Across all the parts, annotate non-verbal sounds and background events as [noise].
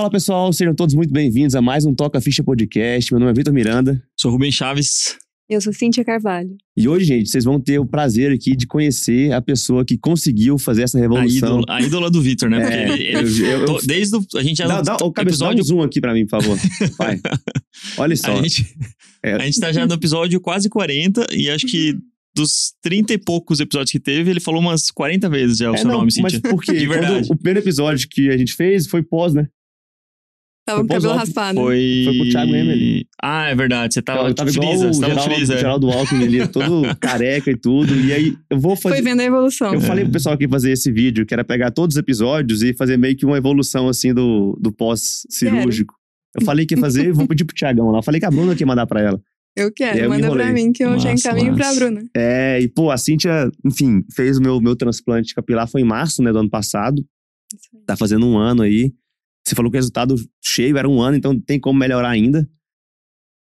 Fala pessoal, sejam todos muito bem-vindos a mais um Toca Ficha Podcast. Meu nome é Vitor Miranda. Sou Rubem Chaves. Eu sou Cíntia Carvalho. E hoje, gente, vocês vão ter o prazer aqui de conhecer a pessoa que conseguiu fazer essa A revolução. ídola, a ídola do Vitor, né? É, Porque ele, ele- eu- eu- to- desde o, a gente já Dá, dá, ô, cabeça, dá um episódio zoom aqui pra mim, por favor. Vai. Olha [laughs] só. a gente, É. a gente tá já no episódio quase 40 e acho que dos 30 e poucos episódios que teve, ele falou umas 40 vezes já o É, seu não, nome, mas Cíntia. por quê? [laughs] De Quando verdade. o primeiro episódio que a gente fez foi pós, né? Tava com o Foi cabelo raspado. Foi... Foi com o Thiago Emily. Ah, é verdade. Você tava, eu tava igual frisa, o você tava Geraldo, frisa. Geraldo Alckmin ali, todo [laughs] careca e tudo. E aí, eu vou fazer... Foi vendo a evolução. Eu falei pro pessoal aqui fazer esse vídeo, que era pegar todos os episódios e fazer meio que uma evolução, assim, do, do pós-cirúrgico. Eu falei que ia fazer e vou pedir pro Tiagão lá. Eu falei que a Bruna que ia mandar pra ela. Eu quero, eu manda pra mim que eu já Massa, encaminho massa. pra Bruna. É, e pô, a Cíntia, enfim, fez o meu, meu transplante capilar, foi em março, né, do ano passado. Tá fazendo um ano aí. Você falou que o resultado cheio era um ano, então tem como melhorar ainda.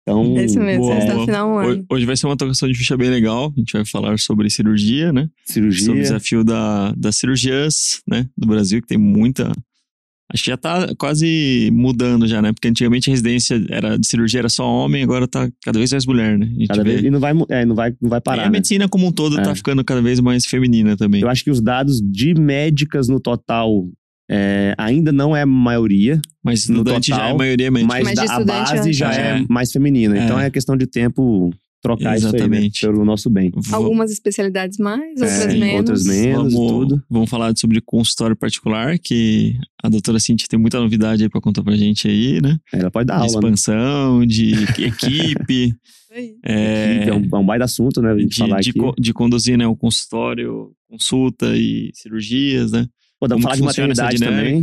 Então, É isso mesmo, boa, final um Hoje, ano. hoje vai ser uma tocação de ficha bem legal. A gente vai falar sobre cirurgia, né? Sobre o cirurgia. desafio da, das cirurgias, né? Do Brasil, que tem muita. Acho que já tá quase mudando já, né? Porque antigamente a residência era, de cirurgia era só homem, agora tá cada vez mais mulher, né? A gente Cada vê. vez, e não vai, é, não vai, não vai E parar, a né? medicina como um todo É. tá ficando cada vez mais feminina também. Eu acho que os dados de médicas no total é, ainda não é maioria, Mas no estudante já é total, a maioria mas Mas de da- a base eu já é É. mais feminina. É. Então é questão de tempo trocar isso aí, né? Exatamente. Pelo nosso bem. Algumas especialidades mais, outras É, menos. outras menos. e Vamos, tudo. vamos falar sobre consultório particular, que a doutora Cintia tem muita novidade aí pra contar pra gente aí, né? Ela pode dar de aula. né? expansão, de [laughs] equipe, é, Equipe, É um, é um baita assunto, né? A gente de, falar de, aqui. co- de conduzir né, o consultório, consulta e cirurgias, né? Pô, dá pra falar que de maternidade também.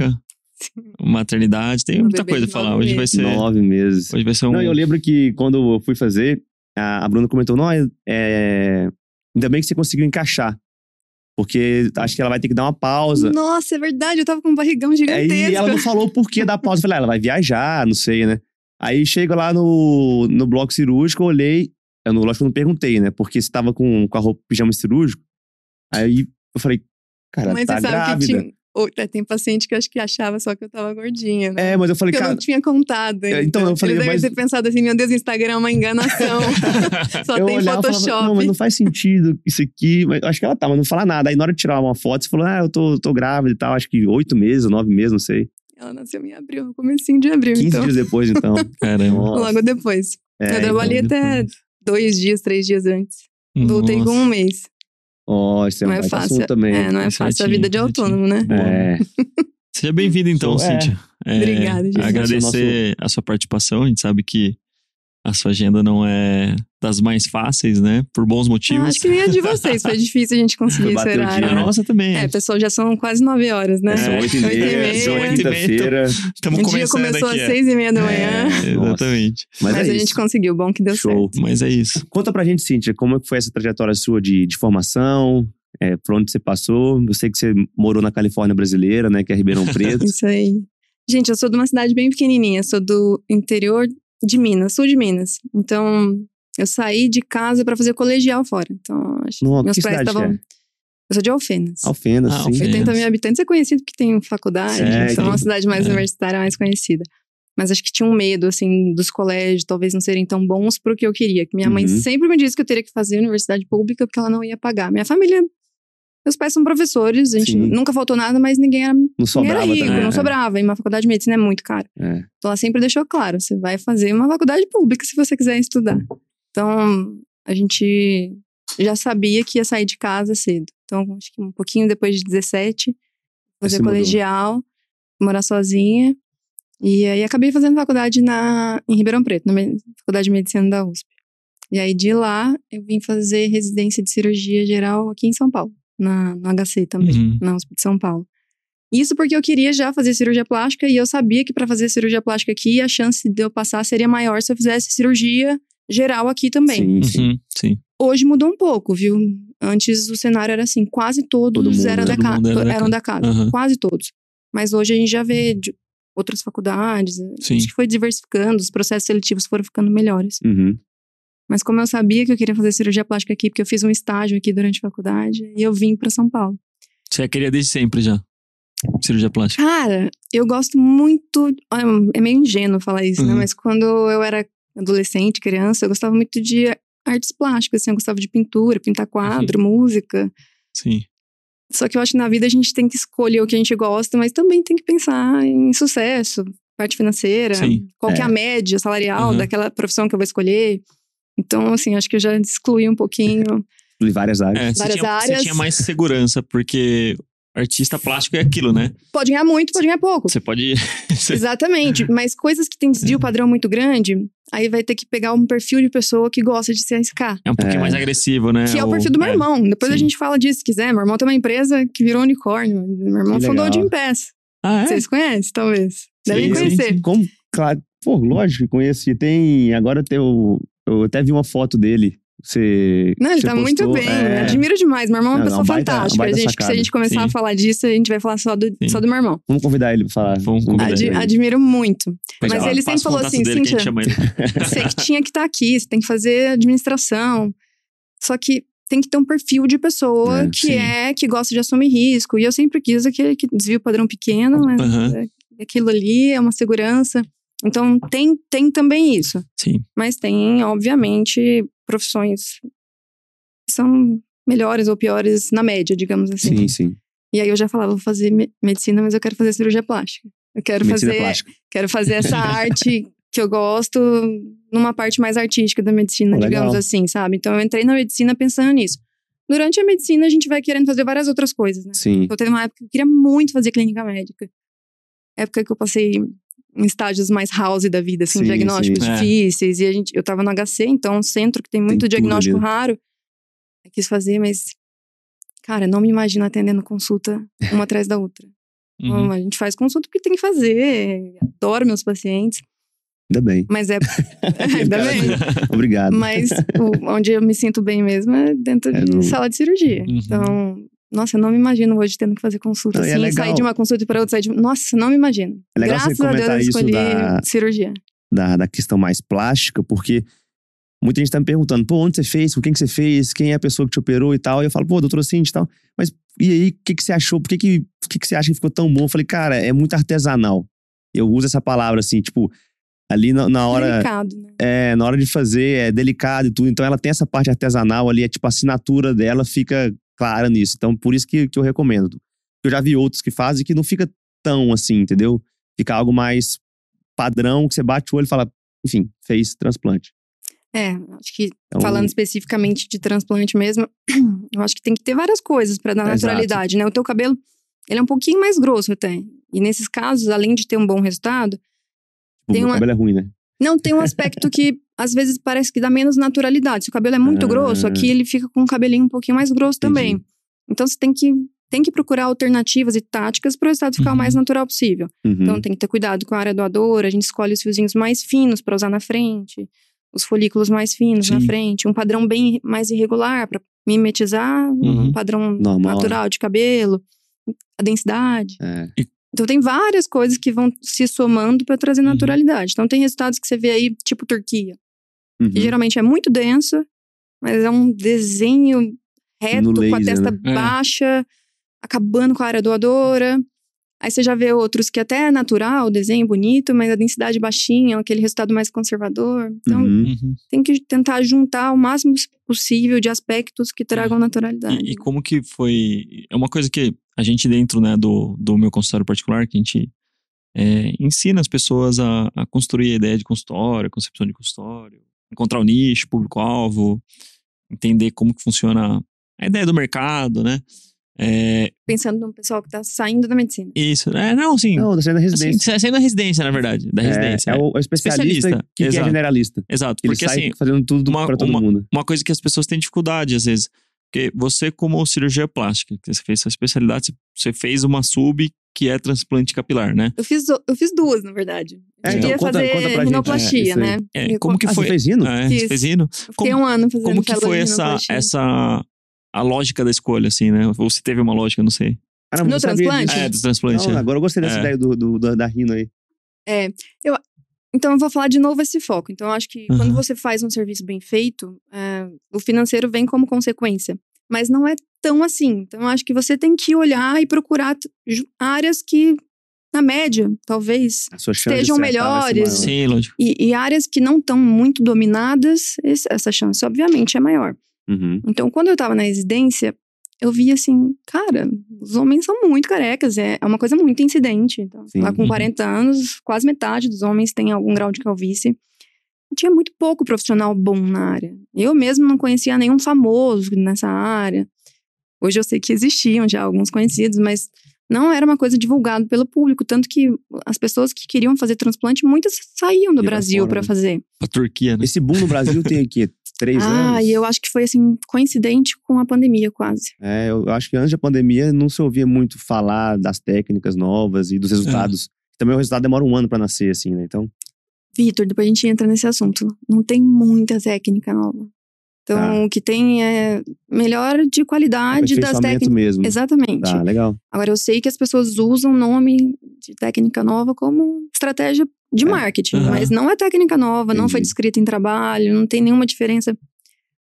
Maternidade, tem Um muita coisa pra falar. Hoje vai ser, Nove meses. hoje vai ser um. Não, eu lembro que quando eu fui fazer, a, a Bruna comentou: não, é, é, ainda bem que você conseguiu encaixar. Porque acho que ela vai ter que dar uma pausa. Nossa, é verdade, eu tava com um barrigão gigantesco. ela não falou o porquê da pausa. Eu falei, ah, ela vai viajar, não sei, né? Aí chega lá no, no bloco cirúrgico, olhei. Eu, não- lógico que eu não perguntei, né? Porque você tava com, com a roupa pijama cirúrgico. Aí eu falei, cara, Mas tá você sabe grávida. que tinha. ou- é, Tem paciente que eu acho que achava só que eu tava gordinha, né? É, mas eu falei, Porque eu cara. não tinha contado. É, ainda. então, eu falei, Eles devem mas- ter pensado assim: meu Deus, o Instagram é uma enganação. [laughs] [laughs] Só eu tem olhava Photoshop. falava, não, mas não faz sentido isso aqui. Mas eu acho que ela tá, mas não fala nada. Aí na hora de tirar uma foto, você falou, ah, eu tô, tô grávida e tal. Acho que oito meses, nove meses, não sei. Ela nasceu em abril, no comecinho de abril, 15 então. dias depois, então. [laughs] Caramba. Logo depois. É, eu trabalhei então, até depois. dois dias, três dias antes. Voltei com um mês. Ó, isso é um não é baita fácil. também. É, não é Certinho, fácil a vida de certinho. autônomo, né? Boa. É. Seja bem-vindo então, é. Cíntia. É, Obrigada, gente. Agradecer a sua participação. A gente sabe que a sua agenda não é das mais fáceis, né? Por bons Ah, motivos. acho que nem a de vocês. Foi [laughs] difícil a gente conseguir esse o horário. dia, a né? nossa também. É, pessoal, já são quase nove horas, né? São oito e meia, são Oito e meia. Estamos dia começando começou aqui. às é. seis e meia da manhã. É, exatamente. Mas, Mas, é a gente isso. conseguiu, bom que deu Show. certo. Mas é isso. Conta pra gente, Cíntia, como é que foi essa trajetória sua de, de formação? É, por onde você passou? Eu sei que você morou na Califórnia brasileira, né? Que é Ribeirão [laughs] Preto. Isso aí. Gente, eu sou de uma cidade bem pequenininha, sou do interior de Minas, sul de Minas. Então, eu saí de casa pra fazer colegial fora. Então, acho Não, meus que pais cidade estavam. é? Eu sou de Alfenas. Alfenas, Ah, sim. Alfenas. 80 mil habitantes é conhecido porque tem faculdade, É, então é uma cidade mais é. universitária, mais conhecida. Mas acho que tinha um medo, assim, dos colégios talvez não serem tão bons pro que eu queria. Que minha mãe Uhum. sempre me disse que eu teria que fazer universidade pública porque ela não ia pagar. Minha família, meus pais são professores, a gente Sim. nunca faltou nada, mas ninguém era, Não ninguém sobrava era rico, também. não é. sobrava. E uma faculdade de medicina é muito cara. É. Então ela sempre deixou claro, você vai fazer uma faculdade pública se você quiser estudar. Então a gente já sabia que ia sair de casa cedo. Então acho que um pouquinho depois de 17, fazer mudou. colegial, morar sozinha. E aí acabei fazendo faculdade na, em Ribeirão Preto, na Faculdade de Medicina da USP. E aí de lá eu vim fazer residência de cirurgia geral aqui em São Paulo, na, no HC também Uhum. na USP de São Paulo. Isso porque eu queria já fazer cirurgia plástica e eu sabia que para fazer cirurgia plástica aqui a chance de eu passar seria maior se eu fizesse cirurgia geral aqui também. Sim, sim. Uhum, sim. Hoje mudou um pouco, viu? Antes o cenário era assim, quase todos Todo mundo, eram, né? da Todo ca- mundo era da eram da casa, Aham. quase todos. Mas hoje a gente já vê de outras faculdades, Sim. acho que foi diversificando, os processos seletivos foram ficando melhores. Uhum. Mas como eu sabia que eu queria fazer cirurgia plástica aqui, porque eu fiz um estágio aqui durante a faculdade, e eu vim para São Paulo. Você queria desde sempre já. cirurgia plástica? Cara, eu gosto muito. É meio ingênuo falar isso, né? Uhum. Mas quando eu era adolescente, criança, eu gostava muito de artes plásticas, assim, eu gostava de pintura, pintar quadro, Uhum. música. Sim. Só que eu acho que na vida a gente tem que escolher o que a gente gosta, mas também tem que pensar em sucesso, parte financeira, Sim. qual que é a É. média salarial Uhum. daquela profissão que eu vou escolher. Então, assim, acho que eu já excluí um pouquinho. [laughs] Em várias áreas. É, você, Várias tinha, você áreas. tinha mais segurança, porque artista plástico é aquilo, né? Pode ganhar muito, pode ganhar pouco. Você pode. [laughs] você- Exatamente. Mas coisas que tem desvio padrão muito grande, aí vai ter que pegar um perfil de pessoa que gosta de se arriscar. é um pouquinho É. mais agressivo, né? Que é o perfil do meu irmão. Depois a sim. gente fala disso se quiser. Meu irmão tem uma empresa que virou unicórnio. Meu irmão Que fundou o. Jim Pass. Ah, é? Vocês conhecem, talvez? Devem Sim, conhecer. Como, claro, pô, lógico que conheço. E tem, agora tem o, eu até vi uma foto dele. Você. Não, ele você tá muito postou, bem. é. Admiro demais. Meu irmão é uma Não, pessoa não, baita- fantástica. baita a gente, se a gente começar Sim. a falar disso, a gente vai falar só do, Sim. só do meu irmão. Vamos convidar ele pra falar. Vamos convidar Ad- ele. admiro muito. Mas ele sempre o falou assim, dele que a gente Cíntia. Você [laughs] que tinha que estar aqui, você tem que fazer administração. Só que tem que ter um perfil de pessoa É, que sim. é, que gosta de assumir risco. E eu sempre quis aquele que desvio padrão pequeno, mas é- aquilo ali é uma segurança. Então tem, tem também isso. Sim. Mas tem, obviamente, profissões que são melhores ou piores na média, digamos assim. Sim, sim. E aí eu já falava, vou fazer me- medicina, mas eu quero fazer cirurgia plástica. Eu quero Medicina fazer plástica. Quero fazer essa [laughs] arte que eu gosto numa parte mais artística da medicina, legal. digamos assim, sabe? Então eu entrei na medicina pensando nisso. Durante a medicina, a gente vai querendo fazer várias outras coisas, né? Sim. Eu teve uma época que eu queria muito fazer clínica médica. Época que eu passei estágios mais house da vida, assim, Sim, diagnósticos sim. É. difíceis. E a gente, eu tava no HC, então é um centro que tem muito tudo diagnóstico ali. raro. Eu quis fazer, mas. Cara, não me imagino atendendo consulta uma [laughs] atrás da outra. Uhum. Então, a gente faz consulta porque tem que fazer. Adoro meus pacientes. Ainda bem. Mas é. [laughs] [laughs] Ainda bem. Obrigado. Mas o- onde eu me sinto bem mesmo é dentro É de no- sala de cirurgia. Uhum. Então, nossa, eu não me imagino hoje tendo que fazer consulta Não, é assim, legal. sair de uma consulta para outra, sair de. Nossa, não me imagino. É legal você Graças a Deus eu escolhi da- cirurgia. da, da questão mais plástica, porque muita gente tá me perguntando, pô, onde você fez? Com quem que você fez? Quem é a pessoa que te operou e tal? E eu falo, pô, doutora Cindy e tal. Mas e aí, o que, que você achou? Por que, que, que, que você acha que ficou tão bom? Eu falei, cara, é muito artesanal. Eu uso essa palavra assim, tipo, ali na, na hora. Delicado, né? É, na hora de fazer, é delicado e tudo. Então ela tem essa parte artesanal ali, é tipo, a assinatura dela fica clara nisso. Então, por isso que, que eu recomendo. Eu já vi outros que fazem que não fica tão assim, entendeu? Fica algo mais padrão, que você bate o olho e fala, enfim, fez transplante. É, acho que Então, falando especificamente de transplante mesmo, [clears throat] eu acho que tem que ter várias coisas para dar Exato. naturalidade, né? O teu cabelo, ele é um pouquinho mais grosso até. E nesses casos, além de ter um bom resultado, o tem meu uma- cabelo é ruim, né? Não, tem um aspecto que às vezes parece que dá menos naturalidade. Se o cabelo é muito Ah. grosso, aqui ele fica com um cabelinho um pouquinho mais grosso também. Entendi. Então você tem que, tem que procurar alternativas e táticas para o resultado ficar o Uhum. mais natural possível. Uhum. Então tem que ter cuidado com a área doadora, a gente escolhe os fiozinhos mais finos para usar na frente, os folículos mais finos na Sim. frente, um padrão bem mais irregular para mimetizar Uhum. um padrão Normal, natural de cabelo, a densidade. É. Então tem várias coisas que vão se somando para trazer Uhum. naturalidade. Então tem resultados que você vê aí, tipo Turquia, Uhum. que geralmente é muito densa, mas é um desenho reto, No com a laser, testa né? É. baixa, acabando com a área doadora. Aí você já vê outros que até é natural, o desenho bonito, mas a densidade baixinha, aquele resultado mais conservador. Então Uhum. Uhum. tem que tentar juntar o máximo possível de aspectos que tragam naturalidade. E, e como que foi? É uma coisa que a gente dentro né, do, do meu consultório particular, que a gente é, ensina as pessoas a, a construir a ideia de consultório, a concepção de consultório, encontrar o nicho, público-alvo, entender como que funciona a ideia do mercado, né? É, Pensando no pessoal que está saindo da medicina. isso, é, não, assim, Não, tá saindo da assim, residência. saindo da residência, na verdade, da residência. É, é o, é o especialista, Especialista, que, é exato. generalista. Exato, Ele porque sai assim, fazendo tudo uma- pra todo mundo. uma coisa que as pessoas têm dificuldade às vezes. Porque você, como cirurgia plástica, que você fez sua especialidade, você fez uma sub que é transplante capilar, né? Eu fiz, eu fiz duas, na verdade. É, Eu então, queria conta- fazer conta pra gente, é, rinoplastia, né? É, como que Ah, foi? você fez hino? É, Fiz. fez hino? Fiquei Como, um ano fazendo como que foi essa, rinoplastia. essa a lógica da escolha, assim, né? Ou se teve uma lógica, não sei. Caramba, No sabia transplante? disso. É, do transplante. Não, é. agora eu gostei dessa É. ideia do, do- da, da rino aí. É, eu, então eu vou falar de novo esse foco. Então eu acho que quando você faz um serviço bem feito, é, o financeiro vem como consequência. mas não é tão assim. Então, eu acho que você tem que olhar e procurar áreas que, na média, talvez, Estejam melhores. maior. Sim, lógico. e, e áreas que não estão muito dominadas, esse- essa chance, obviamente, é maior. Uhum. Então, quando eu tava na residência, eu vi assim, cara, os homens são muito carecas, é, é uma coisa muito incidente. Então, lá com Uhum. 40 anos, quase metade dos homens tem algum grau de calvície. Tinha muito pouco profissional bom na área. Eu mesmo não conhecia nenhum famoso nessa área. Hoje eu sei que existiam já alguns conhecidos, mas não era uma coisa divulgada pelo público. Tanto que as pessoas que queriam fazer transplante, muitas saíam do pra Brasil para né? fazer. Pra Turquia, né? Esse boom no Brasil tem aqui [laughs] três Ah, anos. e eu acho que foi assim, coincidente com a pandemia quase. É, eu acho que antes da pandemia não se ouvia muito falar das técnicas novas e dos É. resultados. Também o resultado demora um ano pra nascer, assim, né? Então, Vitor, depois a gente entra nesse assunto. Não tem muita técnica nova. Então, Tá. o que tem é melhor de qualidade das técnicas. mesmo. Exatamente. Tá, legal. Agora, eu sei que as pessoas usam o nome de técnica nova como estratégia de É. marketing, Aham. mas não é técnica nova, não foi Entendi. descrita em trabalho, não tem nenhuma diferença.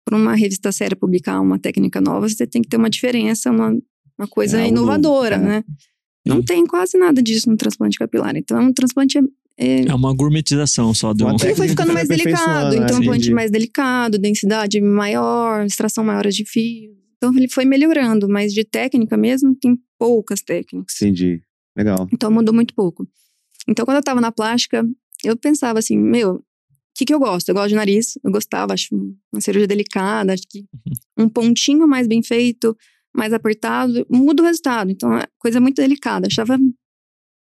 Para uma revista séria publicar uma técnica nova, você tem que ter uma diferença, uma, uma coisa É, inovadora, é. né? Não tem quase nada disso no transplante capilar. Então, o transplante é, é É uma gourmetização só do. Ele foi ficando mais delicado, então né? implante Entendi. mais delicado, densidade maior, extração maior de fio. Então ele foi melhorando, mas de técnica mesmo tem poucas técnicas. Entendi. Legal. Então mudou muito pouco. Então quando eu tava na plástica, eu pensava assim, meu, o que que eu gosto? Eu gosto de nariz, eu gostava, acho uma cirurgia delicada, acho que um pontinho mais bem feito, mais apertado, muda o resultado. Então é coisa muito delicada, achava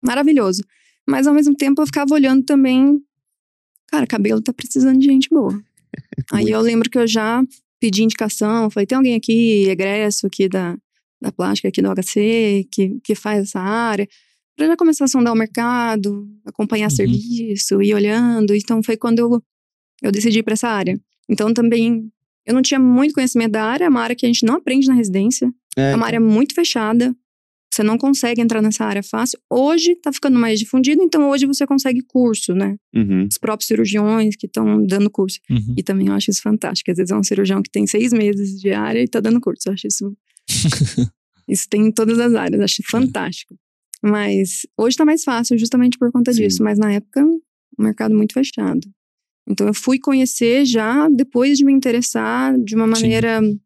maravilhoso. Mas ao mesmo tempo eu ficava olhando também, cara, cabelo tá precisando de gente boa. [laughs] Aí eu lembro que eu já pedi indicação, falei, tem alguém aqui, egresso aqui da, da plástica, aqui do HC, que, que faz essa área, pra já começar a sondar o mercado, acompanhar Uhum. serviço, ir olhando. Então foi quando eu, eu decidi ir pra essa área. Então também, eu não tinha muito conhecimento da área, é uma área que a gente não aprende na residência, É, é uma área muito fechada. Você não consegue entrar nessa área fácil. Hoje tá ficando mais difundido, então hoje você consegue curso, né? uhum. Os próprios cirurgiões que estão dando curso. Uhum. E também eu acho isso fantástico. Às vezes é um cirurgião que tem seis meses de área e tá dando curso. Eu acho isso. [laughs] isso tem em todas as áreas, eu acho fantástico. Mas hoje tá mais fácil, justamente por conta Sim. disso. Mas na época, o mercado muito fechado. Então eu fui conhecer já depois de me interessar de uma Sim.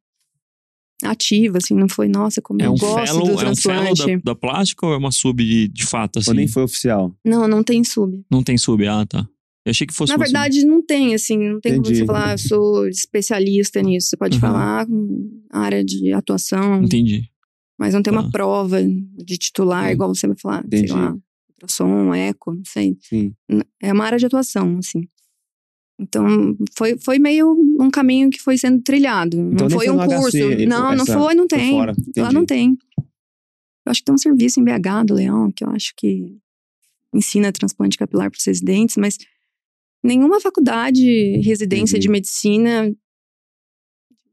Ativa, assim, não foi, nossa, como É eu um gosto fellow, do é um fellow transplante. da, da plástica ou é uma sub de, de fato, assim? Ou nem foi oficial. Não, não tem sub. Não tem sub, ah, tá. Eu achei que fosse Na uma sub. verdade, não tem, assim, não tem como Entendi. você falar, eu sou especialista nisso. Você pode Uhum. falar área de atuação, Entendi. mas não tem Tá. uma prova de titular, Hum. igual você vai falar, Entendi. sei lá, ultrassom, eco, não sei. Sim. É uma área de atuação, assim. Então, foi, foi meio um caminho que foi sendo trilhado. Então, não foi um HC, curso. ele- Não, não foi, não tem. fora, Lá não tem. Eu acho que tem um serviço em BH do Leão, que eu acho que ensina transplante capilar para os residentes, mas nenhuma faculdade, residência de medicina,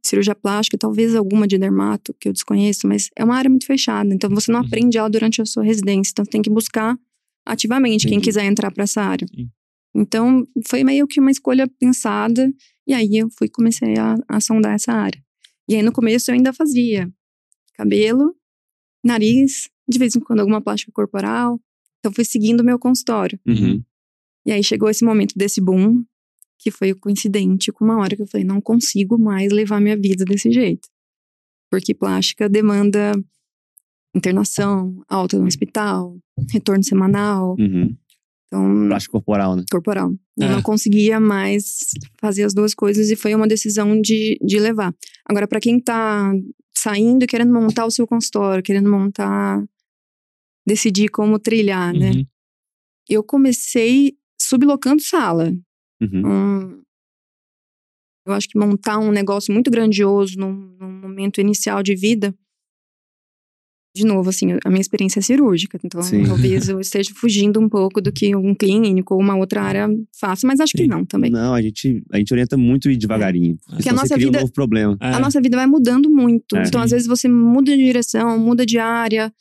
cirurgia plástica, talvez alguma de dermato, que eu desconheço, mas é uma área muito fechada. Então você não Uhum. aprende ela durante a sua residência. Então tem que buscar ativamente quem Entendi. quiser entrar para essa área. Sim. Então foi meio que uma escolha pensada, e aí eu fui comecei a, a sondar essa área. E aí no começo eu ainda fazia cabelo, nariz, de vez em quando alguma plástica corporal. Então fui seguindo o meu consultório. Uhum. E aí chegou esse momento desse boom, que foi coincidente com uma hora que eu falei, não consigo mais levar minha vida desse jeito. Porque plástica demanda internação, alta no hospital, retorno semanal, Uhum. Então Plástico corporal, né? corporal. Eu É. não conseguia mais fazer as duas coisas e foi uma decisão de, de levar. Agora, para quem tá saindo e querendo montar o seu consultório, querendo montar, decidir como trilhar, né? Uhum. Eu comecei sublocando sala. Uhum. Um, eu acho que montar um negócio muito grandioso num, num momento inicial de vida. De novo, assim, a minha experiência é cirúrgica, então Sim. talvez eu esteja fugindo um pouco do que um clínico ou uma outra área faça, mas acho que Sim. não também. Não, a gente, a gente orienta muito ir devagarinho. Porque Porque a nossa vida- um novo problema. É. A nossa vida vai mudando muito. É. então, às vezes, você muda de direção, muda de área.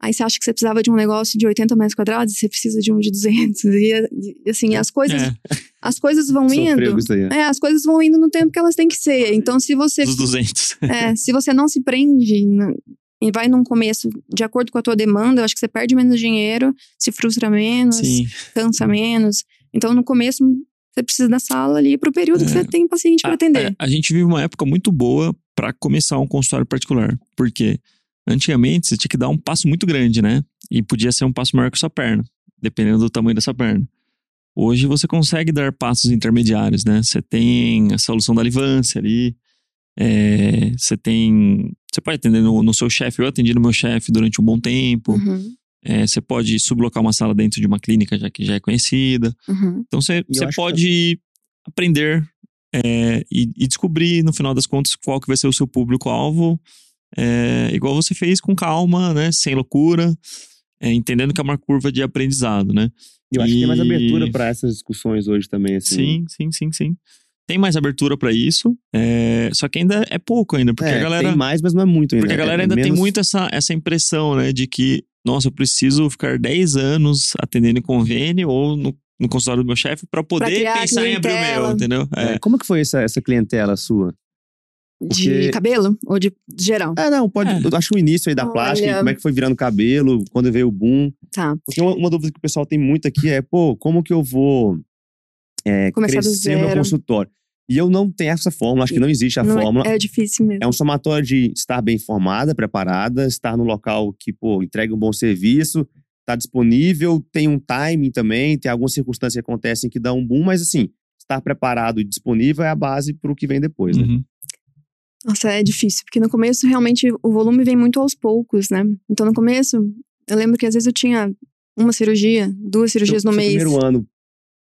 Aí você acha que você precisava de um negócio de 80 metros quadrados e você precisa de um de 200. E, e assim, as coisas, É, as coisas vão Sofreu indo. aí. É, as coisas vão indo no tempo que elas têm que ser. Então, se você, dos 200. é, se você não se prende e vai num começo de acordo com a tua demanda, eu acho que você perde menos dinheiro, se frustra menos, Sim. cansa menos. Então, no começo, você precisa da sala ali pro período que É. você tem paciente para atender. A, a gente vive uma época muito boa para começar um consultório particular. Porque antigamente você tinha que dar um passo muito grande, né? E podia ser um passo maior que a sua perna, dependendo do tamanho dessa perna. Hoje você consegue dar passos intermediários, né? Você tem a solução da livância ali. É, você tem. Você pode atender no, no seu chefe. Eu atendi no meu chefe durante um bom tempo. Uhum, É, você pode sublocar uma sala dentro de uma clínica já que já é conhecida. uhum. Então você, E acho que- pode aprender é, e, e descobrir, no final das contas, qual que vai ser o seu público-alvo. é, igual você fez com calma, né? Sem loucura, é, entendendo que é uma curva de aprendizado, né? E eu acho que tem mais E- abertura pra essas discussões hoje também, assim. Sim, sim, sim, sim. Tem mais abertura pra isso, é, só que ainda é pouco ainda, porque É, a galera... tem mais, mas não é muito ainda. Porque a galera É ainda tem menos- muito essa, essa impressão, né? De que, nossa, eu preciso ficar 10 anos atendendo em convênio ou no, no consultório do meu chefe pra poder criar pensar em abrir o meu, entendeu? É. É, Como que foi essa, essa clientela sua? De Porque- cabelo ou de geral? Ah, não, pode. É. Eu acho que o início aí da Olha. plástica, como é que foi virando cabelo, quando veio o boom. Tá. Porque uma, uma dúvida que o pessoal tem muito aqui é, pô, como que eu vou é, Começar do crescer o meu consultório? E eu não tenho essa fórmula, acho que não existe a Não é- fórmula. É, difícil mesmo. É um somatório de estar bem informada, preparada, estar no local que, pô, entrega um bom serviço, tá disponível, tem um timing também, tem algumas circunstâncias que acontecem que dão um boom, mas assim, estar preparado e disponível é a base para o que vem depois, né? Uhum. Nossa, é difícil, porque no começo realmente o volume vem muito aos poucos, né? Então no começo, eu lembro que às vezes eu tinha uma cirurgia, duas cirurgias no mês. primeiro ano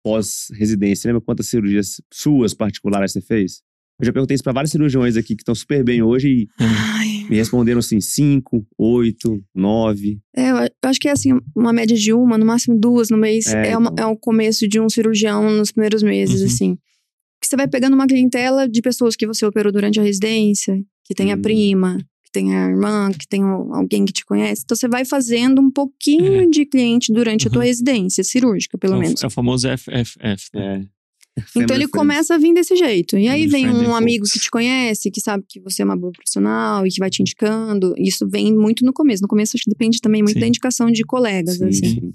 pós-residência, lembra quantas cirurgias suas particulares você fez? Eu já perguntei isso para vários cirurgiões aqui que estão super bem hoje e Ai, me responderam assim, cinco, oito, nove. é, eu acho que é assim, uma média de uma, no máximo duas no mês, É, é, uma- então. é o começo de um cirurgião nos primeiros meses, Uhum. assim. Que você vai pegando uma clientela de pessoas que você operou durante a residência, que tem a Hum. prima, que tem a irmã, que tem alguém que te conhece. Então você vai fazendo um pouquinho de cliente durante a tua Uhum. residência cirúrgica, pelo é, o- menos. é o famoso FFF. né? É. Então ele começa a vir desse jeito. E aí vem um amigo que te conhece, que sabe que você é uma boa profissional e que vai te indicando. Isso vem muito no começo. No começo acho que depende também muito Sim. da indicação de colegas, Sim, assim. sim.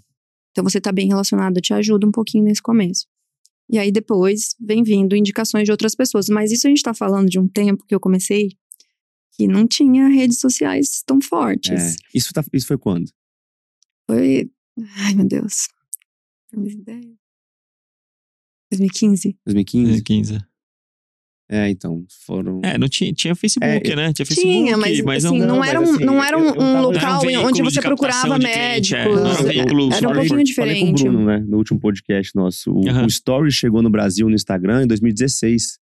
Então você tá bem relacionado, te ajuda um pouquinho nesse começo. E aí depois vem vindo indicações de outras pessoas. Mas isso a gente tá falando de um tempo que eu comecei que não tinha redes sociais tão fortes. É. Isso, tá- isso foi quando? Foi. Ai, meu Deus. 2010. 2015. 2015? 15. É, então, foram... É, não tinha, tinha Facebook, É, né? Tinha Facebook, Tinha, mas, assim, não, não, mas era um, assim, não era um, eu um local Era um onde de você procurava de cliente, é, médicos. era um veículo Era um só- pouquinho Falei com diferente. o Bruno, né? No último podcast nosso. O, Aham. o Story chegou no Brasil no Instagram em 2016.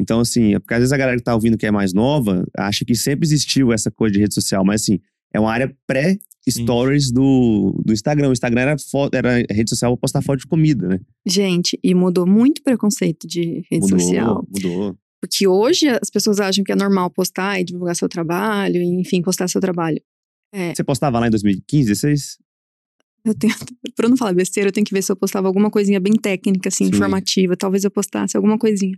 Então, assim, é porque às vezes a galera que tá ouvindo que é mais nova acha que sempre existiu essa coisa de rede social, mas assim, é uma área pré-stories do, do Instagram. O Instagram era, foto, era rede social pra postar foto de comida, né? Gente, e mudou muito o preconceito de rede mudou, social. mudou. Porque hoje as pessoas acham que é normal postar e divulgar seu trabalho, enfim, postar seu trabalho. É, Você postava lá em 2015, 16? eu tenho, [laughs] pra eu não falar besteira, eu tenho que ver se eu postava alguma coisinha bem técnica, assim, Sim. informativa. Talvez eu postasse alguma coisinha.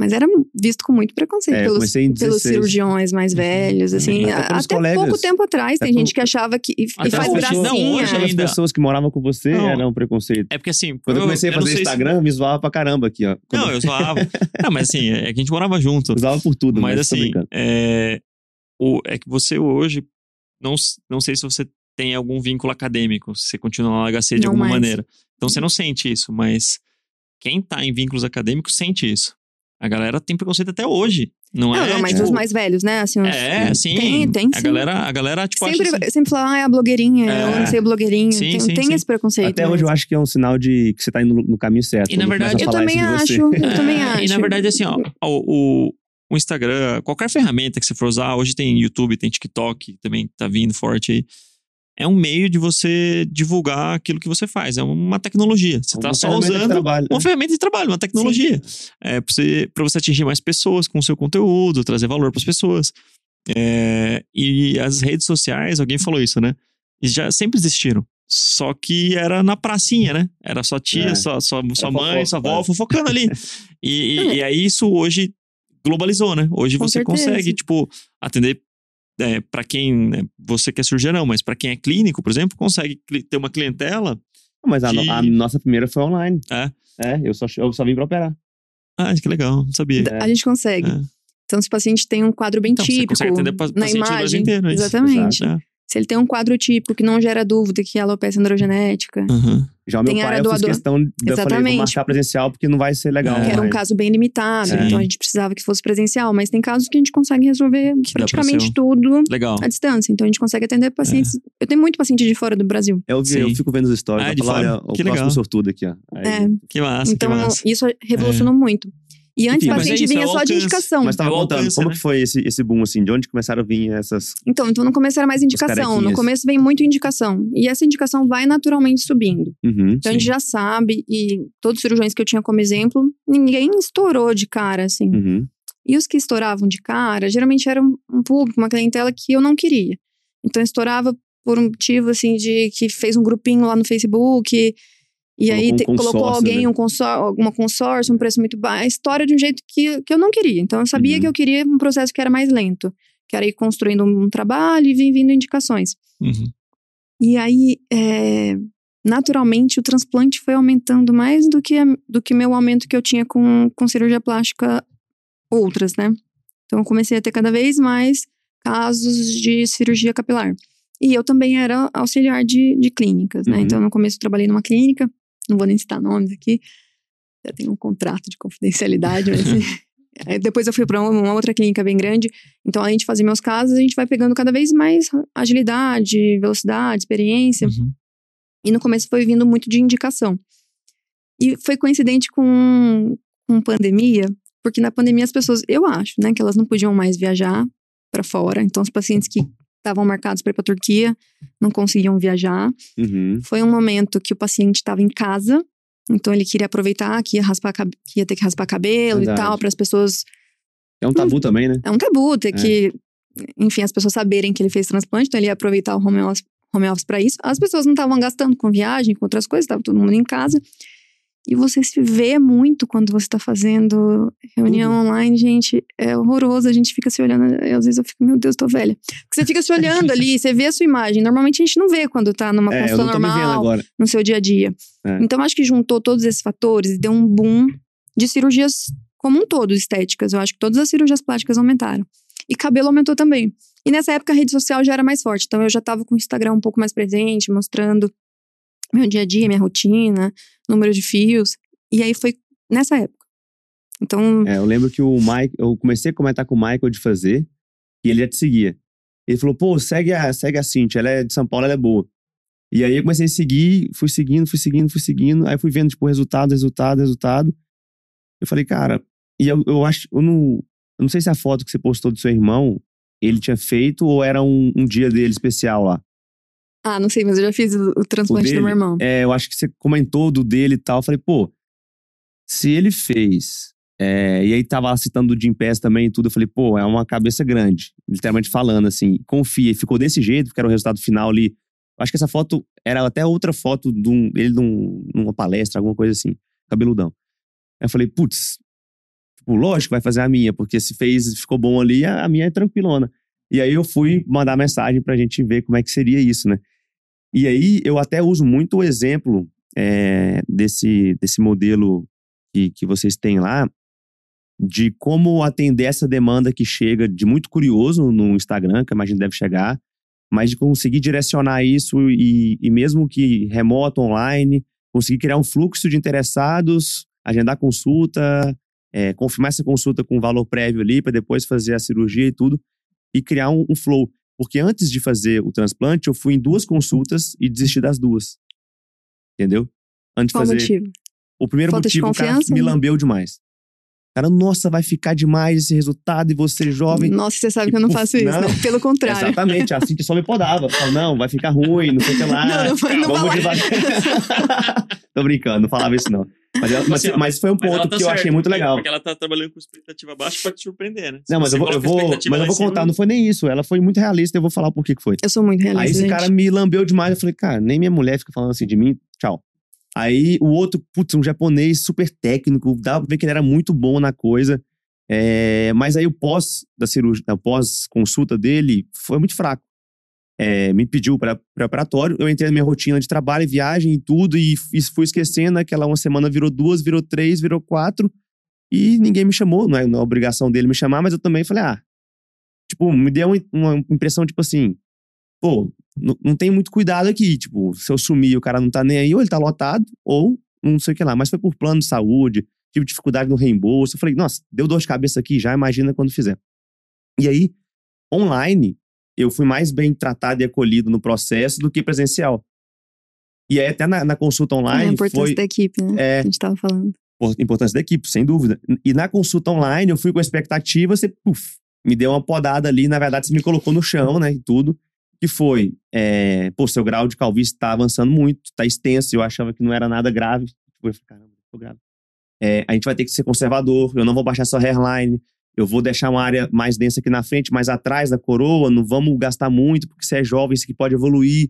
Mas era visto com muito preconceito É, eu pelos, pelos 16. cirurgiões mais velhos, assim. Até pelos Até, colegas. pouco tempo atrás, tem Até gente que achava que. E, e Até faz as gracinha. não, hoje ainda. pessoas que moravam com você Não. era um preconceito. É porque assim. Quando eu comecei a fazer sei se- Instagram, me zoava pra caramba aqui, ó. Quando Não, eu zoava. [laughs] não, mas assim, é que a gente morava junto. eu usava por tudo, mas, Mas assim, é, o, é que você hoje, não, não sei se você tem algum vínculo acadêmico, se você continua no HC de Não alguma mais. maneira. Então você não sente isso, mas quem tá em vínculos acadêmicos sente isso. A galera tem preconceito até hoje. Não, Não, é? não, mas tipo, os mais velhos, né? Assim, É, sim. Tem, tem A sim. galera, a galera tipo, Sempre, assim, sempre fala, ah, é a blogueirinha, É. eu não sei o blogueirinho. Sim, tem sim, tem sim. esse preconceito. Até hoje eu acho que é um sinal de que você tá indo no, caminho certo. E na verdade- a Eu também acho, eu também acho. [laughs] E na verdade, assim, ó, o, o, o Instagram, qualquer ferramenta que você for usar, hoje tem YouTube, tem TikTok, também tá vindo forte aí. É um meio de você divulgar aquilo que você faz. É uma tecnologia. Você Uma tá só usando trabalho, né? uma ferramenta de trabalho, uma tecnologia. É, pra, você, você atingir mais pessoas com o seu conteúdo, trazer valor pras pessoas. É, e as redes sociais, alguém falou isso, né? E já sempre existiram. Só que era na pracinha, né? Era sua tia, É. sua, sua, sua mãe, fofoca, sua avó é. fofocando ali. E, e, [laughs] e aí isso hoje globalizou, né? Hoje Com você certeza. consegue, tipo, atender é, para quem né, você quer cirurgião, mas para quem é clínico, por exemplo, consegue ter uma clientela. Mas a, no- De- a nossa primeira foi online. É. É, eu só, eu só vim pra operar. Ah, que legal, não sabia. É. A gente consegue. É. Então, se o paciente tem um quadro bem Então, você típico consegue atender pa- na paciente do Brasil imagem, inteiro, é isso. exatamente. É. Se ele tem um quadro típico que não gera dúvida que é alopecia androgenética, Uhum. Já o meu Tem pai, área eu fiz questão de eu falei, Exatamente. marcar presencial porque não vai ser legal. É. era um caso bem limitado, Sim. então a gente precisava que fosse presencial, mas tem casos que a gente consegue resolver Que praticamente um- tudo Legal. à distância. Então a gente consegue atender pacientes. Eu tenho muito paciente de fora do Brasil. Eu, vi- eu fico vendo os stories. Ah, eu de falo, fora. olha, o Que próximo legal. sortudo aqui, ó. Aí- É. Que massa, então que massa. isso revolucionou muito. E antes Enfim, paciente é isso, é vinha o só de indicação. Mas tava É o contando, alcance, como né? que foi esse, esse boom, assim? De onde começaram a vir essas... Então, então no começo era mais indicação. No começo vem muito indicação. E essa indicação vai naturalmente subindo. Uhum. Então a gente Sim. já sabe, e todos os cirurgiões que eu tinha como exemplo, ninguém estourou de cara, assim. Uhum. E os que estouravam de cara, geralmente era um um público, uma clientela que eu não queria. Então estourava por um motivo, assim, de que fez um grupinho lá no Facebook. E Colocou aí um te- colocou consórcio, alguém, né? um consor, alguma consórcio, um preço muito baixo. A história de um jeito que, que eu não queria. Então eu sabia Uhum. que eu queria um processo que era mais lento. Que era ir construindo um trabalho e vir vindo indicações. Uhum. E aí, é, naturalmente, o transplante foi aumentando mais do que, do que meu aumento que eu tinha com, com cirurgia plástica outras, né? Então, eu comecei a ter cada vez mais casos de cirurgia capilar. E eu também era auxiliar de, de clínicas, né? Uhum. Então, no começo eu trabalhei numa clínica, não vou nem citar nomes aqui, já tenho um contrato de confidencialidade, mas... [laughs] [laughs] Depois eu fui para uma outra clínica bem grande. Então, a gente fazia meus casos, a gente vai pegando cada vez mais agilidade, velocidade, experiência. Uhum. E no começo foi vindo muito de indicação. E foi coincidente com, com pandemia, porque na pandemia as pessoas, eu acho, né, que elas não podiam mais viajar para fora. Então, os pacientes que estavam marcados para ir para Turquia não conseguiam viajar. Uhum. Foi um momento que o paciente estava em casa, então ele queria aproveitar que ia, raspar, a que ia ter que raspar cabelo Verdade. e tal, para as pessoas É um tabu também, né? é um tabu ter É. que, enfim, as pessoas saberem que ele fez transplante, então ele ia aproveitar o home office, home office para isso. As pessoas não estavam gastando com viagem, com outras coisas, estava todo mundo em casa. E você se vê muito quando você está fazendo reunião online, gente, é horroroso. A gente fica se olhando, e às vezes eu fico, meu Deus, tô velha. Porque você fica se olhando ali, você vê a sua imagem. Normalmente a gente não vê quando tá numa É, eu consulta normal no seu dia a dia. É. Então, acho que juntou todos esses fatores e deu um boom de cirurgias como um todo, estéticas. Eu acho que todas as cirurgias plásticas aumentaram. E cabelo aumentou também. E nessa época a rede social já era mais forte. Então, eu já tava com o Instagram um pouco mais presente, mostrando meu dia a dia, minha rotina, número de fios. E aí foi nessa época. Então, É, eu lembro que o Mike, eu comecei a comentar com o Michael de fazer e ele já te seguia. Ele falou, pô, segue a, segue a Cintia, ela é de São Paulo, ela é boa. E aí eu comecei a seguir, fui seguindo, fui seguindo, fui seguindo. Aí fui vendo, tipo, resultado, resultado, resultado. Eu falei, cara, e eu, eu acho, eu não, eu não sei se a foto que você postou do seu irmão, ele tinha feito ou era um, um dia dele especial lá. Ah, não sei, mas eu já fiz o, o transplante dele? do meu irmão. É, eu acho que você comentou do dele e tal. Eu falei, pô, se ele fez. é, e aí tava citando do Jim Pass também e tudo. Eu falei, pô, é uma cabeça grande. Literalmente falando assim, confia. E ficou desse jeito, porque era o resultado final ali. Acho que essa foto era até outra foto de um, ele num, numa palestra, alguma coisa assim, cabeludão. Aí eu falei, putz, tipo, lógico, vai fazer a minha, porque se fez, ficou bom ali, a a minha é tranquilona. E aí eu fui mandar mensagem pra gente ver como é que seria isso, né? E aí eu até uso muito o exemplo é, desse, desse modelo que, que vocês têm lá, de como atender essa demanda que chega de muito curioso no Instagram, que eu imagino deve chegar, mas de conseguir direcionar isso e, e mesmo que remoto, online, conseguir criar um fluxo de interessados, agendar consulta, é, confirmar essa consulta com valor prévio ali, para depois fazer a cirurgia e tudo, e criar um, um flow. Porque antes de fazer o transplante, eu fui em duas consultas e desisti das duas. Entendeu? Antes de Qual o fazer. motivo? O primeiro Falta de motivo, o cara me lambeu demais. Cara, nossa, vai ficar demais esse resultado e você jovem. Nossa, você sabe que eu não faço isso, não. né? Pelo contrário. Exatamente, a Cintia só me podava. Falava, não, vai ficar ruim, não sei o que lá. Não, não foi- não vamos devagar. [laughs] Tô brincando, não falava isso não. Mas, ela- mas, Assim, mas foi um ponto tá que eu achei muito porque- legal. Porque ela tá trabalhando com expectativa baixa pra te surpreender, né? Se Não, mas eu vou, eu vou, mas eu vou cima, contar, não foi nem isso. Ela foi muito realista, eu vou falar por que que foi. Eu sou muito realista, Aí esse gente. cara me lambeu demais, eu falei, cara, nem minha mulher fica falando assim de mim, tchau. Aí o outro, putz, um japonês super técnico, dava pra ver que ele era muito bom na coisa. É, mas aí o pós da cirurgia, o pós-consulta dele foi muito fraco. É, me pediu para preparatório, eu entrei na minha rotina de trabalho, viagem e tudo, e fui esquecendo. Aquela uma semana virou duas, virou três, virou quatro, e ninguém me chamou, não é, não é obrigação dele me chamar, mas eu também falei, ah. Tipo, me deu uma- impressão, tipo assim, pô, não, não tem muito cuidado aqui. Tipo, se eu sumir o cara não tá nem aí, ou ele tá lotado, ou não sei o que lá. Mas foi por plano de saúde, tive dificuldade no reembolso. Eu falei, nossa, deu dor de cabeça aqui já, imagina quando fizer. E aí, online, eu fui mais bem tratado e acolhido no processo do que presencial. E aí, até na, na consulta É a online, importância foi da equipe, né? é, A gente tava falando. por- importância da equipe, sem dúvida. E na consulta online, eu fui com a expectativa, você, me deu uma podada ali, na verdade, você me colocou no chão, né, e tudo. Que foi, é, pô, seu grau de calvície tá avançando muito, tá extenso, eu achava que não era nada grave. Eu falei, caramba, tô grave. É, a gente vai ter que ser conservador, eu não vou baixar sua hairline, eu vou deixar uma área mais densa aqui na frente, mais atrás da coroa, não vamos gastar muito, porque você é jovem, isso aqui pode evoluir.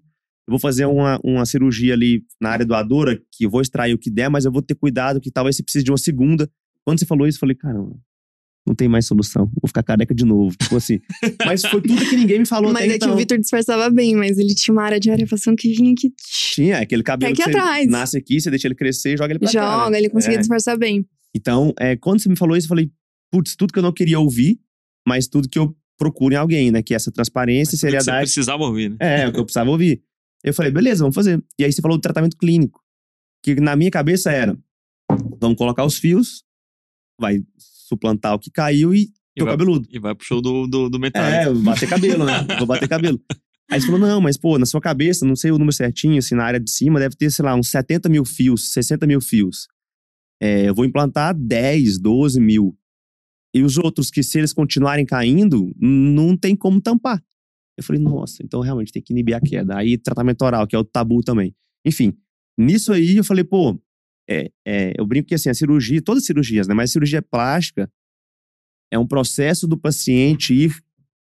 Eu vou fazer uma, uma cirurgia ali na área doadora, que eu vou extrair o que der, mas eu vou ter cuidado que talvez você precise de uma segunda. Quando você falou isso, eu falei, caramba, não tem mais solução. Vou ficar careca de novo. Tipo assim. [laughs] mas foi tudo que ninguém me falou Mas até é que então. o Vitor disfarçava bem, mas ele tinha uma área de arefação que vinha aqui. Tinha aquele cabelo que aqui você atrás. nasce aqui, você deixa ele crescer e joga ele pra cá. Joga, né? ele conseguia É. disfarçar bem. Então, é, quando você me falou isso, eu falei, putz, tudo que eu não queria ouvir, mas tudo que eu procuro em alguém, né? Que é essa transparência e Tudo que Você seriedade. precisava ouvir, né? É, o que eu precisava ouvir. Eu falei, beleza, vamos fazer. E aí você falou do tratamento clínico. Que na minha cabeça era: vamos colocar os fios, vai suplantar o que caiu e tô vai, cabeludo. e vai pro show do, do, do metal. É, bater cabelo, né? Vou bater cabelo. Aí você falou, não, mas pô, na sua cabeça, não sei o número certinho, assim, na área de cima, deve ter, sei lá, uns 70 mil fios, 60 mil fios. É, eu vou implantar 10, 12 mil. E os outros que, se eles continuarem caindo, não tem como tampar. Eu falei, nossa, então realmente tem que inibir a queda. Aí, tratamento oral, que é o tabu também. Enfim, nisso aí eu falei, pô, é, é, eu brinco que assim, a cirurgia, todas as cirurgias, né? Mas cirurgia plástica é um processo do paciente ir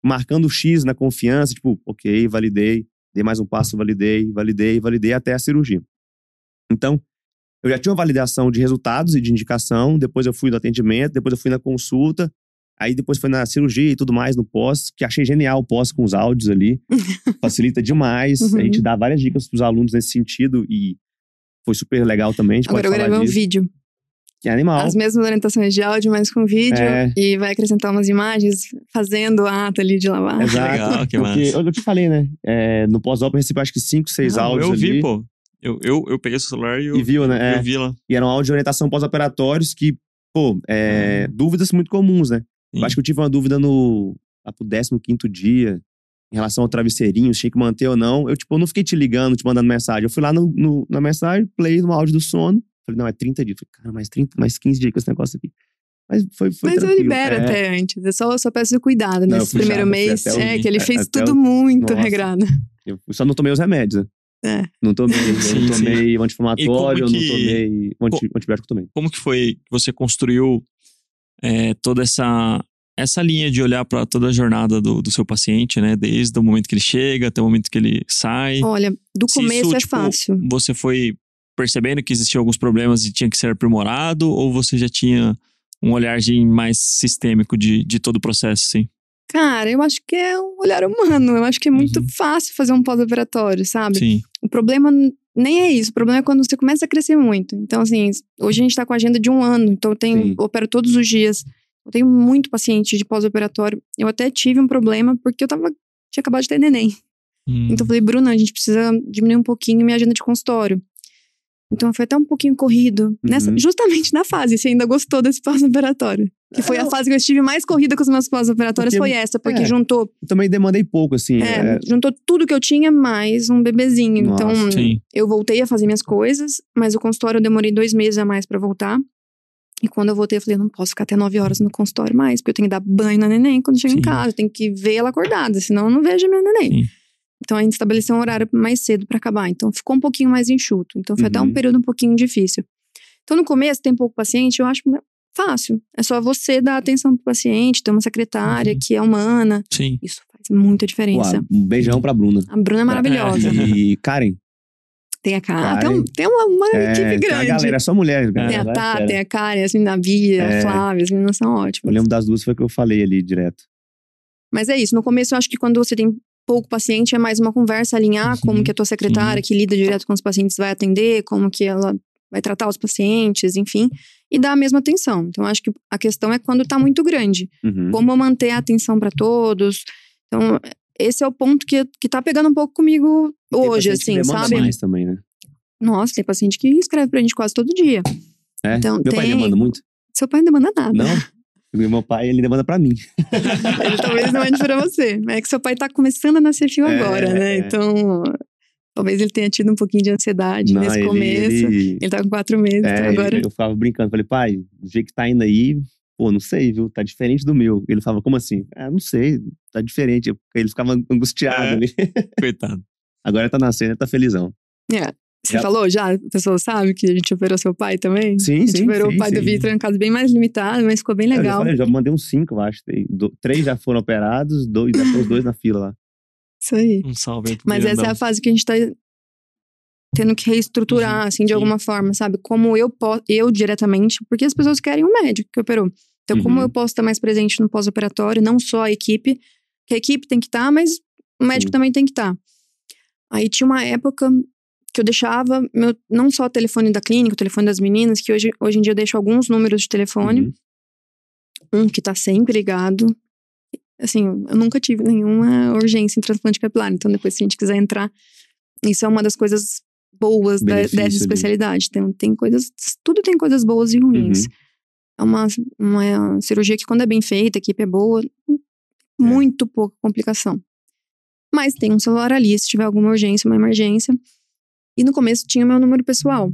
marcando X na confiança, tipo, ok, validei, dei mais um passo, validei, validei, validei até a cirurgia. Então, eu já tinha uma validação de resultados e de indicação, depois eu fui no atendimento, depois eu fui na consulta, aí depois foi na cirurgia e tudo mais no pós, que achei genial o pós com os áudios ali, [laughs] facilita demais, Uhum. a gente dá várias dicas para os alunos nesse sentido e foi super legal também, a gente Agora eu gravei um vídeo. que é animal. As mesmas orientações de áudio, mas com vídeo. É. E vai acrescentar umas imagens fazendo o ato ali de lavar. Exato. Legal, que Porque massa. eu te falei, né? é, no pós-op eu recebi acho que cinco, seis Não, áudios eu vi, ali. pô. Eu, eu, eu peguei o celular e eu, E viu, né? É. eu vi lá. E eram áudios de orientação pós-operatórios que, pô, é, dúvidas muito comuns, né? Sim. Eu acho que eu tive uma dúvida no lá pro 15 dia, em relação ao travesseirinho, se tinha que manter ou não. Eu, tipo, eu não fiquei te ligando, te mandando mensagem. Eu fui lá no, no- na mensagem, play no áudio do sono. Falei, não, é 30 dias. Falei, cara, mais 30, mais 15 dias com esse negócio aqui. Mas foi, foi Mas eu tranquilo. libero É. até antes. Eu só, só peço cuidado Não, eu nesse primeiro eu fui mês. até o- É, que ele é, fez até tudo o- muito Nossa. regrado. Eu só não tomei os remédios, né? É. Não tomei, [laughs] eu Sim, não tomei anti-inflamatório, eu não que- tomei anti, antibiótico também. Como que foi que você construiu é, toda essa essa linha de olhar para toda a jornada do, do seu paciente, né? Desde o momento que ele chega até o momento que ele sai. Olha, do Se começo isso, é tipo, fácil. Você foi percebendo que existiam alguns problemas e tinha que ser aprimorado, ou você já tinha um olhar de- mais sistêmico de, de todo o processo, assim? Cara, eu acho que é um olhar humano. Eu acho que é muito Uhum. fácil fazer um pós-operatório, sabe? Sim. O problema nem é isso. O problema é quando você começa a crescer muito. Então, assim, hoje a gente tá com a agenda de um ano. Então, eu tenho, Sim. opero todos os dias. Eu tenho muito paciente de pós-operatório. Eu até tive um problema porque eu tava, tinha acabado de ter neném. Hum. Então eu falei, Bruna, a gente precisa diminuir um pouquinho minha agenda de consultório. Então foi até um pouquinho corrido. Nessa, Uhum. justamente na fase, você ainda gostou desse pós-operatório. Que foi a Eu- fase que eu estive mais corrida com os meus pós-operatórios, foi essa, porque é. juntou, Eu também demandei pouco, assim. é, é, juntou tudo que eu tinha, mais um bebezinho. Nossa, então, Sim. eu voltei a fazer minhas coisas, mas o consultório eu demorei dois meses a mais pra voltar. E quando eu voltei, eu falei, eu não posso ficar até 9 horas no consultório mais, porque eu tenho que dar banho na neném quando chega em casa, eu tenho que ver ela acordada, senão eu não vejo a minha neném. Sim. Então a gente estabeleceu um horário mais cedo para acabar. Então ficou um pouquinho mais enxuto. Então foi até um Uhum. período um pouquinho difícil. Então no começo tem pouco paciente, eu acho fácil. É só você dar atenção pro paciente, ter uma secretária Uhum. que é humana. Sim. Isso faz muita diferença. um beijão pra Bruna. A Bruna é maravilhosa. [laughs] E Karen. Tem a Karen. Tem, Karen. tem uma, uma É, equipe tem grande. uma galera, é só mulher. Tem a galera, Tá, sério. tem a Karen, assim, a Bia, É. a Flávia, as meninas são Eu ótimas. lembro das duas, foi o que eu falei ali direto. Mas é isso, no começo eu acho que quando você tem pouco paciente, é mais uma conversa, alinhar Uhum, como que a tua secretária, que lida direto com os pacientes, vai atender, como que ela vai tratar os pacientes, enfim, e dar a mesma atenção. Então, acho que a questão é quando tá muito grande. Uhum. Como manter a atenção para todos. Então, esse é o ponto que, que tá pegando um pouco comigo hoje, assim, sabe? mais também, né? Nossa, tem paciente que escreve pra gente quase todo dia. É? Então, Meu pai tem. demanda muito? Seu pai não demanda nada. Não? Meu pai, ele demanda pra mim. [laughs] Ele talvez não mande pra você. É que seu pai tá começando a nascer fio É, agora, né? é. Então, talvez ele tenha tido um pouquinho de ansiedade Não, nesse ele- começo. Ele... ele- tá com quatro meses, É, então agora. eu ficava brincando, falei, pai, do jeito que tá indo aí, pô, não sei, viu? Tá diferente do meu. Ele falava, como assim? Ah, não sei, tá diferente. Ele ficava angustiado É. ali. Coitado. [laughs] Agora tá nascendo, tá felizão. É. Você Já- falou já? A pessoa sabe que a gente operou seu pai também? Sim, a gente sim, operou sim, o pai do sim. Vitor em um caso bem mais limitado, mas ficou bem Eu já legal. falei, eu já mandei uns cinco, eu acho. Do- Três já foram operados, dois, já foram os dois na fila lá. Isso aí. Um salve aí Mas essa é a fase que a gente tá tendo que reestruturar, Uhum, assim, de sim. alguma forma, sabe? Como eu posso, eu diretamente, porque as pessoas querem um médico que operou. Então, como Uhum. eu posso estar mais presente no pós-operatório, não só a equipe, que a equipe tem que estar, mas o médico Sim. também tem que estar. Aí tinha uma época que eu deixava meu, não só o telefone da clínica, o telefone das meninas, que hoje, hoje em dia eu deixo alguns números de telefone, Uhum. um que tá sempre ligado. Assim, eu nunca tive nenhuma urgência em transplante capilar. Então, depois, se a gente quiser entrar, isso é uma das coisas boas da- dessa ali. especialidade. Então, tem coisas. Tudo tem coisas boas e ruins. Uhum. É uma, uma cirurgia que, quando é bem feita, a equipe é boa, muito pouca complicação. Mas tem um celular ali, se tiver alguma urgência, uma emergência. E no começo tinha meu número pessoal.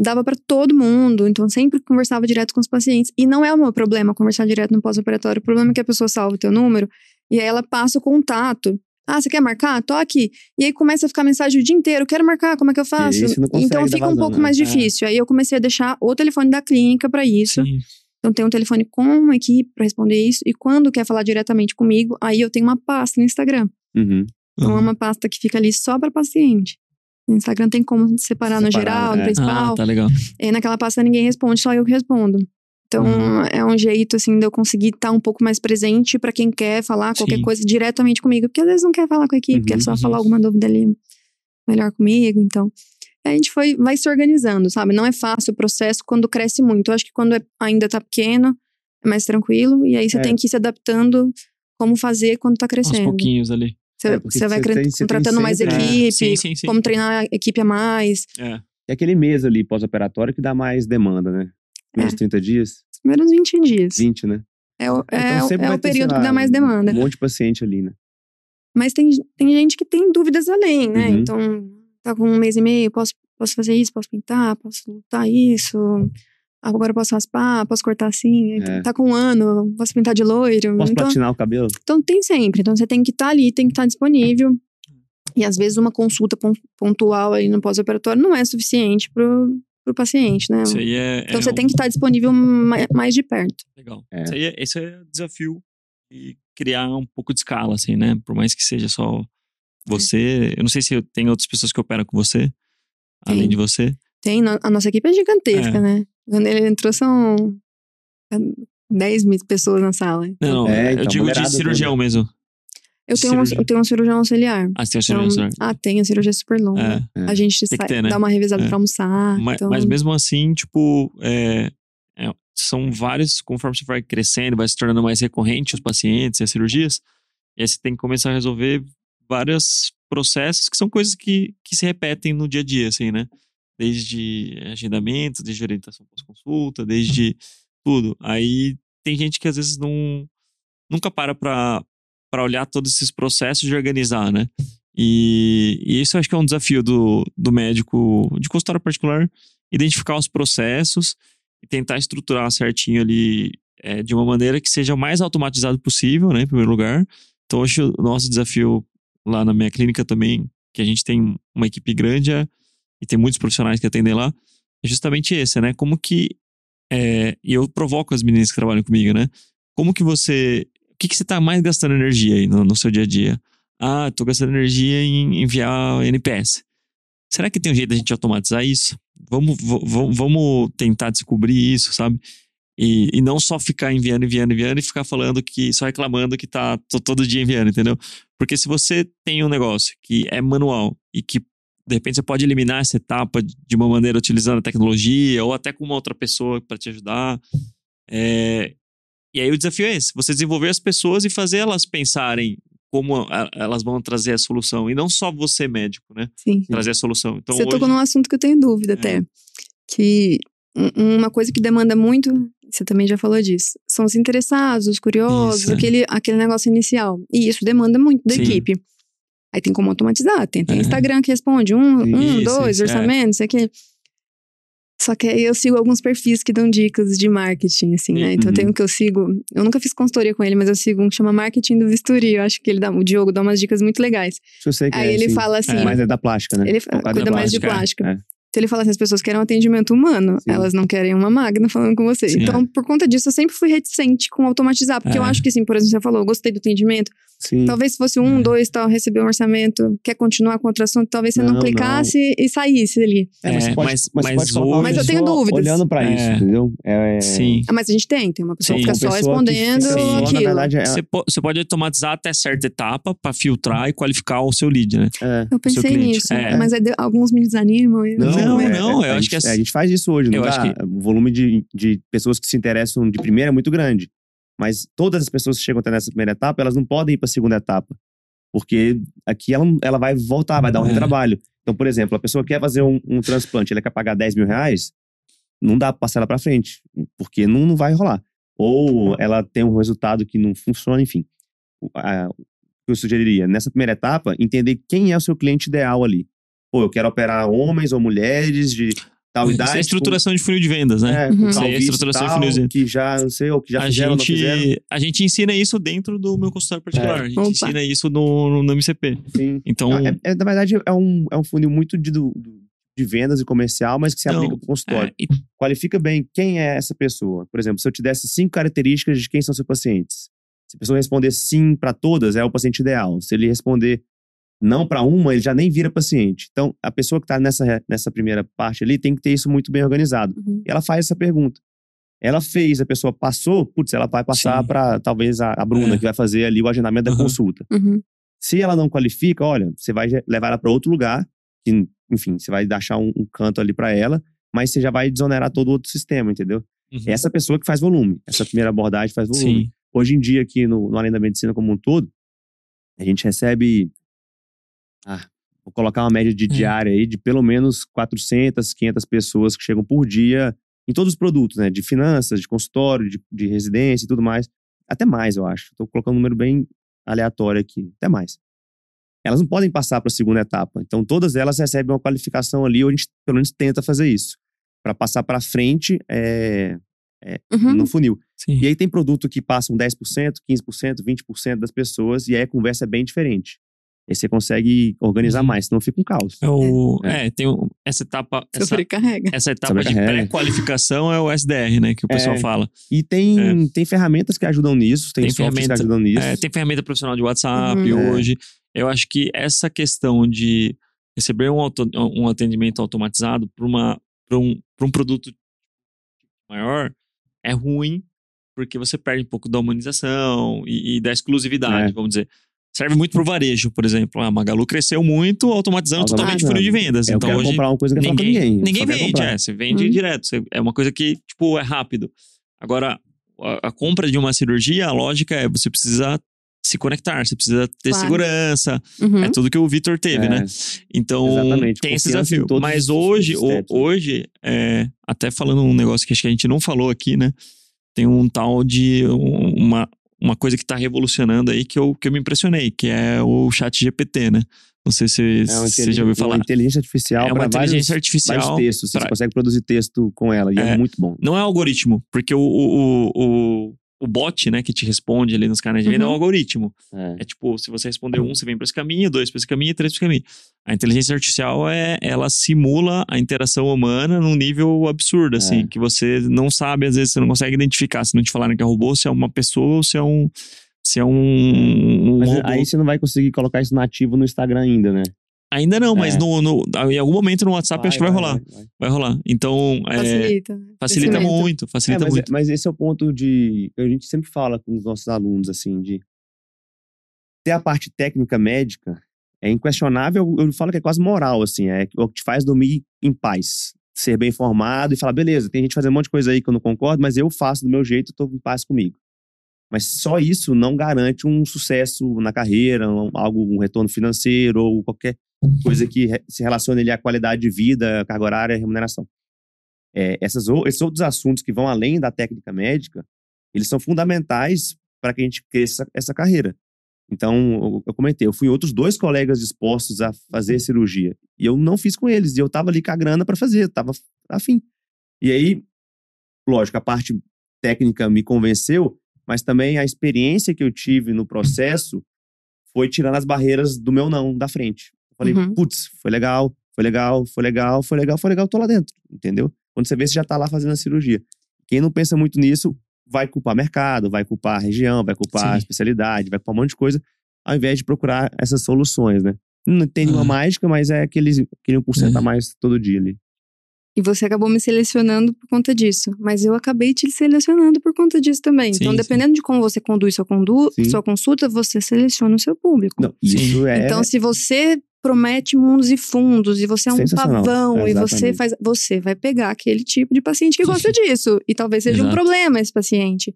Dava pra todo mundo, então sempre conversava direto com os pacientes. E não é o meu problema conversar direto no pós-operatório. O problema é que a pessoa salva o teu número e aí ela passa o contato. Ah, você quer marcar? Tô aqui. E aí começa a ficar mensagem o dia inteiro. Quero marcar, como é que eu faço? então fica um vazão, pouco né? mais É. difícil. Aí eu comecei a deixar o telefone da clínica pra isso. Sim. Então tem um telefone com uma equipe pra responder isso. E quando quer falar diretamente comigo, aí eu tenho uma pasta no Instagram. Uhum. Então é uma pasta que fica ali só para paciente. No Instagram tem como separar no Separar, geral, no é. principal. Ah, tá legal. E naquela pasta ninguém responde, só eu que respondo. Então Uhum. é um jeito assim de eu conseguir estar um pouco mais presente para quem quer falar qualquer Sim. coisa diretamente comigo, porque às vezes não quer falar com a equipe, Uhum, quer só falar alguma dúvida ali melhor comigo, então a gente foi vai se organizando, sabe? Não é fácil o processo quando cresce muito. Eu acho que quando é- ainda tá pequeno é mais tranquilo e aí você É. tem que ir se adaptando como fazer quando tá Aos crescendo. pouquinhos ali. Você, É, você vai tem- tem contratando mais sempre, né? equipe, Sim, sim, sim. como treinar a equipe a mais. É. É aquele mês ali pós-operatório que dá mais demanda, né? Menos É. 30 dias, Os primeiros 20 dias. 20, né? É o, é, Então é o período que dá mais demanda. Um monte de paciente ali, né? Mas tem, tem gente que tem dúvidas além, né? Uhum. Então, tá com um mês e meio, posso, posso fazer isso, posso pintar, posso lutar isso. Agora eu posso raspar, posso cortar assim. É. Tá com um ano, posso pintar de loiro. Posso então, platinar o cabelo? então tem sempre. Então você tem que estar ali, tem que estar disponível. E às vezes uma consulta pon- pontual aí no pós-operatório não é suficiente pro, pro paciente, né? Isso aí é. Então é você um- tem que estar disponível ma- mais de perto. Legal. É. Isso aí é, esse é o desafio de criar um pouco de escala, assim, né? Por mais que seja só você. Eu não sei se tem outras pessoas que operam com você, além Tem. de você. Tem, a nossa equipe é gigantesca, É. né? Quando ele entrou, são 10 mil pessoas na sala. Não, não, É, eu então, digo de cirurgião toda. mesmo. Eu tenho, um, cirurgião. eu tenho um cirurgião auxiliar. Ah, você tem o Então, cirurgião. ah, tem, a cirurgia é super longa. É. É. A gente sai, ter, né? dá uma revisada É. pra almoçar. Mas, então, mas mesmo assim, tipo, é, é, são vários, conforme você vai crescendo, vai se tornando mais recorrente os pacientes e as cirurgias, e aí você tem que começar a resolver vários processos que são coisas que, que se repetem no dia a dia, assim, né? Desde agendamento, desde orientação pós-consulta, desde tudo. Aí tem gente que às vezes não nunca para pra olhar todos esses processos de organizar, né? E, e isso acho que é um desafio do, do médico de consultório particular, identificar os processos e tentar estruturar certinho ali é, de uma maneira que seja o mais automatizado possível, né, em primeiro lugar. Então, hoje o nosso desafio lá na minha clínica também, que a gente tem uma equipe grande é, e tem muitos profissionais que atendem lá, é justamente esse, né? Como que. É, e eu provoco as meninas que trabalham comigo, né? Como que você. O que, que você está mais gastando energia aí no, no seu dia a dia? Ah, estou gastando energia em enviar NPS. Será que tem um jeito da gente automatizar isso? Vamos, vamos tentar descobrir isso, sabe? E, e não só ficar enviando, enviando, enviando e ficar falando que, só reclamando que tá todo dia enviando, entendeu? Porque se você tem um negócio que é manual e que de repente você pode eliminar essa etapa de uma maneira utilizando a tecnologia ou até com uma outra pessoa para te ajudar. É... E aí o desafio é esse: você desenvolver as pessoas e fazer elas pensarem como elas vão trazer a solução. E não só você, médico, né? Sim. Trazer a solução. Então, você hoje... tocou num assunto que eu tenho dúvida é. até. Que uma coisa que demanda muito, você também já falou disso, são os interessados, os curiosos, isso, é. aquele, aquele negócio inicial. E isso demanda muito da Sim. equipe. Aí tem como automatizar. Tem, tem é. Instagram que responde um, um dois, isso, é. orçamento, isso aqui. Só que aí eu sigo alguns perfis que dão dicas de marketing, assim, né? Então uhum. tem um que eu sigo. Eu nunca fiz consultoria com ele, mas eu sigo um que chama Marketing do Bisturi. Eu acho que ele dá, o Diogo dá umas dicas muito legais. Eu sei que aí é, ele fala assim. É. Mas é da plástica, né? Ele cuida mais de plástica. É. Então ele fala assim: as pessoas querem um atendimento humano, Sim. elas não querem uma máquina falando com você. Sim, então, é. por conta disso, eu sempre fui reticente com automatizar, porque é. eu acho que, assim, por exemplo, você falou, eu gostei do atendimento. Sim. Talvez se fosse um, é. dois, tal, receber um orçamento, quer continuar com outro assunto, talvez você não, não clicasse não. e saísse ali. É, mas, pode, mas, mas, mas, hoje, mas eu tenho dúvidas. Olhando pra isso, é. entendeu? É, Sim. Ah, mas a gente tem, tem uma pessoa Sim. que fica só respondendo que, Sim. aquilo. Na verdade, você, você pode automatizar até certa etapa para filtrar e qualificar o seu lead, né? Eu pensei nisso, mas alguns me desanimam. Não, não, não, eu acho que a gente faz isso hoje, não? Que... O volume de, de pessoas que se interessam de primeira é muito grande. Mas todas as pessoas que chegam até nessa primeira etapa, elas não podem ir para a segunda etapa. Porque aqui ela, ela vai voltar, vai dar um é. retrabalho. Então, por exemplo, a pessoa quer fazer um, um transplante, ela quer pagar 10 mil reais, não dá para passar ela para frente, porque não, não vai rolar. Ou ela tem um resultado que não funciona, enfim. o que eu sugeriria, nessa primeira etapa, entender quem é o seu cliente ideal ali. Pô, eu quero operar homens ou mulheres de tal idade. Isso é a estruturação tipo, de funil de vendas, né? É, uhum. Isso é a estruturação tal, de funil de vendas. Que já, não sei, ou que já a fizeram, gente, A gente ensina isso dentro do meu consultório particular. É. A gente Opa. ensina isso no, no MCP. Sim. Então... É, é, na verdade, é um, é um funil muito de, do, de vendas e comercial, mas que se aplica para o consultório. É, e... Qualifica bem quem é essa pessoa. Por exemplo, se eu te desse cinco características de quem são seus pacientes. Se a pessoa responder sim para todas, é o paciente ideal. Se ele responder não para uma, ele já nem vira paciente. Então, a pessoa que está nessa, nessa primeira parte ali tem que ter isso muito bem organizado. Uhum. E ela faz essa pergunta. Ela fez, a pessoa passou, putz, ela vai passar para talvez a, a Bruna, é. que vai fazer ali o agendamento uhum. da consulta. Uhum. Se ela não qualifica, olha, você vai levar ela para outro lugar, que, enfim, você vai deixar um, um canto ali para ela, mas você já vai desonerar todo o outro sistema, entendeu? Uhum. Essa pessoa que faz volume, essa primeira abordagem faz volume. Sim. Hoje em dia, aqui no, no Além da Medicina como um todo, a gente recebe ah, vou colocar uma média de é. diária aí de pelo menos 400, 500 pessoas que chegam por dia em todos os produtos, né? De finanças, de consultório, de, de residência e tudo mais. Até mais, eu acho. Estou colocando um número bem aleatório aqui. Até mais. Elas não podem passar para a segunda etapa. Então, todas elas recebem uma qualificação ali, ou a gente pelo menos tenta fazer isso. Para passar para frente é, é, uhum. no funil. Sim. E aí tem produto que passam 10%, 15%, 20% das pessoas, e aí a conversa é bem diferente. Aí você consegue organizar uhum. mais, senão fica um caos. É, o, é. é tem essa etapa. Essa, Sobrecarrega. Essa etapa de pré-qualificação é o SDR, né? Que o pessoal é, fala. E tem, é. tem ferramentas que ajudam nisso, tem, tem ferramenta, que ajudam nisso. É, tem ferramenta profissional de WhatsApp uhum. hoje. Eu acho que essa questão de receber um, auto, um atendimento automatizado para um, um produto maior é ruim, porque você perde um pouco da humanização e, e da exclusividade, é. vamos dizer serve muito para o varejo, por exemplo. A Magalu cresceu muito, automatizando totalmente o funil de vendas. Eu então quero hoje comprar uma coisa que ninguém, ninguém. Ninguém vende, é, você vende hum. direto. Você, é uma coisa que, tipo, é rápido. Agora, a, a, compra de uma cirurgia, a lógica é você precisa se conectar, você precisa ter claro. segurança. Uhum. É tudo que o Vitor teve, é. né? Então, Exatamente. tem esse desafio. Mas hoje, o, hoje é, até falando um negócio que acho que a gente não falou aqui, né? Tem um tal de uma, uma coisa que está revolucionando aí que eu, que eu me impressionei, que é o chat GPT, né? Não sei se É você já ouviu falar. Uma inteligência artificial É uma inteligência vários, artificial. vários textos. Você pra- consegue produzir texto com ela. E é, É. muito bom. Não é algoritmo, porque o, o, o, o bot, né, que te responde ali nos canais de venda é um Uhum. algoritmo. É. É tipo, se você responder um, você vem para esse caminho, dois para esse caminho, três para esse caminho. A inteligência artificial é, ela simula a interação humana num nível absurdo, assim, É. que você não sabe, às vezes você não consegue identificar, se não te falarem que é robô, se é uma pessoa ou se é um, se é um, um Mas robô. aí você não vai conseguir colocar isso nativo no Instagram ainda, né? Ainda não, mas É. no, no- em algum momento no WhatsApp acho que vai rolar. vai, vai. Vai rolar. Então, é, Facilita. né? facilita muito, É, facilita mas, muito. mas esse é o ponto de. A gente sempre fala com os nossos alunos, assim, de. Ter a parte técnica médica é inquestionável, eu falo que é quase moral, assim, é o que te faz dormir em paz. Ser bem informado e falar, beleza, tem gente fazendo um monte de coisa aí que eu não concordo, mas eu faço do meu jeito e tô em paz comigo. Mas só isso não garante um sucesso na carreira, um, algo, um retorno financeiro ou qualquer coisa que re- se relacione ali à qualidade de vida, carga horária remuneração. É, essas, ou- esses outros assuntos que vão além da técnica médica, eles são fundamentais para que a gente cresça essa carreira. Então, eu, comentei, eu fui outros dois colegas dispostos a fazer cirurgia. E eu não fiz com eles. E eu tava ali com a grana para fazer, eu tava afim. E aí, lógico, a parte técnica me convenceu, mas também a experiência que eu tive no processo foi tirando as barreiras do meu não da frente. Eu falei, Uhum. putz, foi legal, foi legal, foi legal, foi legal, foi legal, tô lá dentro, entendeu? Quando você vê, você já tá lá fazendo a cirurgia. Quem não pensa muito nisso vai culpar mercado, vai culpar a região, vai culpar a Sim. especialidade, vai culpar um monte de coisa, ao invés de procurar essas soluções, né? Não tem nenhuma Aham. mágica, mas é aquele, aquele 1% a É. mais todo dia ali. E você acabou me selecionando por conta disso. Mas eu acabei te selecionando por conta disso também. Sim, então, sim. dependendo de como você conduz sua, condu Sim. sua consulta, você seleciona o seu público. Não, Sim. isso é Então, se você promete mundos e fundos e você é um pavão e você faz, você vai pegar aquele tipo de paciente que gosta [laughs] disso e talvez seja um Exato. problema esse paciente.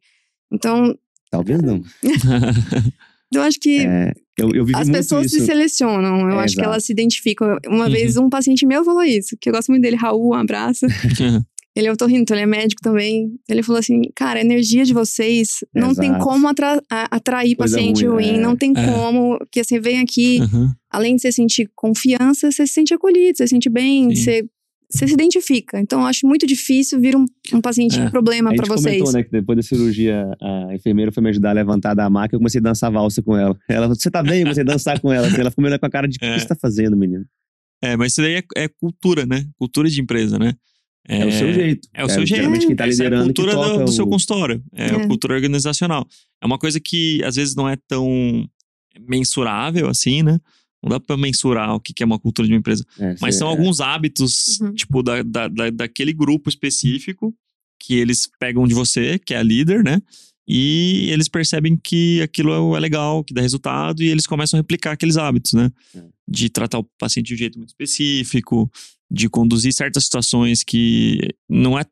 Então, talvez não. [laughs] eu acho que É, eu, eu as pessoas isso. se selecionam. Eu É, acho que exato. elas se identificam. Uma Uhum. vez um paciente meu falou isso, que eu gosto muito dele, Raul, um abraço. [laughs] Ele é otorrino, então ele é médico também. Ele falou assim, cara, a energia de vocês não tem Exato. como atra- atrair Coisa paciente ruim, ruim, é. não tem É. como. Porque você vem aqui, Aham. além de você sentir confiança, você se sente acolhido, você se sente bem, Sim. você, você se identifica. Então, eu acho muito difícil vir um, um paciente É. com problema A pra gente vocês. comentou, né, que depois da cirurgia, a enfermeira foi me ajudar a levantar da maca, eu comecei a dançar valsa com ela. Ela falou, você tá bem? Eu comecei a dançar com ela. Ela ficou me olhando com a cara de, o que É. você tá fazendo, menino? É, mas isso daí é, é cultura, né? Cultura de empresa, né? É, o seu jeito. É o seu jeito. Geralmente quem tá liderando é a cultura que do, toca do seu o- consultório. É, a É. cultura organizacional. É uma coisa que às vezes não é tão mensurável assim, né? Não dá pra mensurar o que é uma cultura de uma empresa. É, Mas são é. alguns hábitos, Uhum. tipo, da, da, da- daquele grupo específico que eles pegam de você, que é a líder, né? E eles percebem que aquilo é legal, que dá resultado, e eles começam a replicar aqueles hábitos, né? É. De tratar o paciente de um jeito muito específico, de conduzir certas situações que não é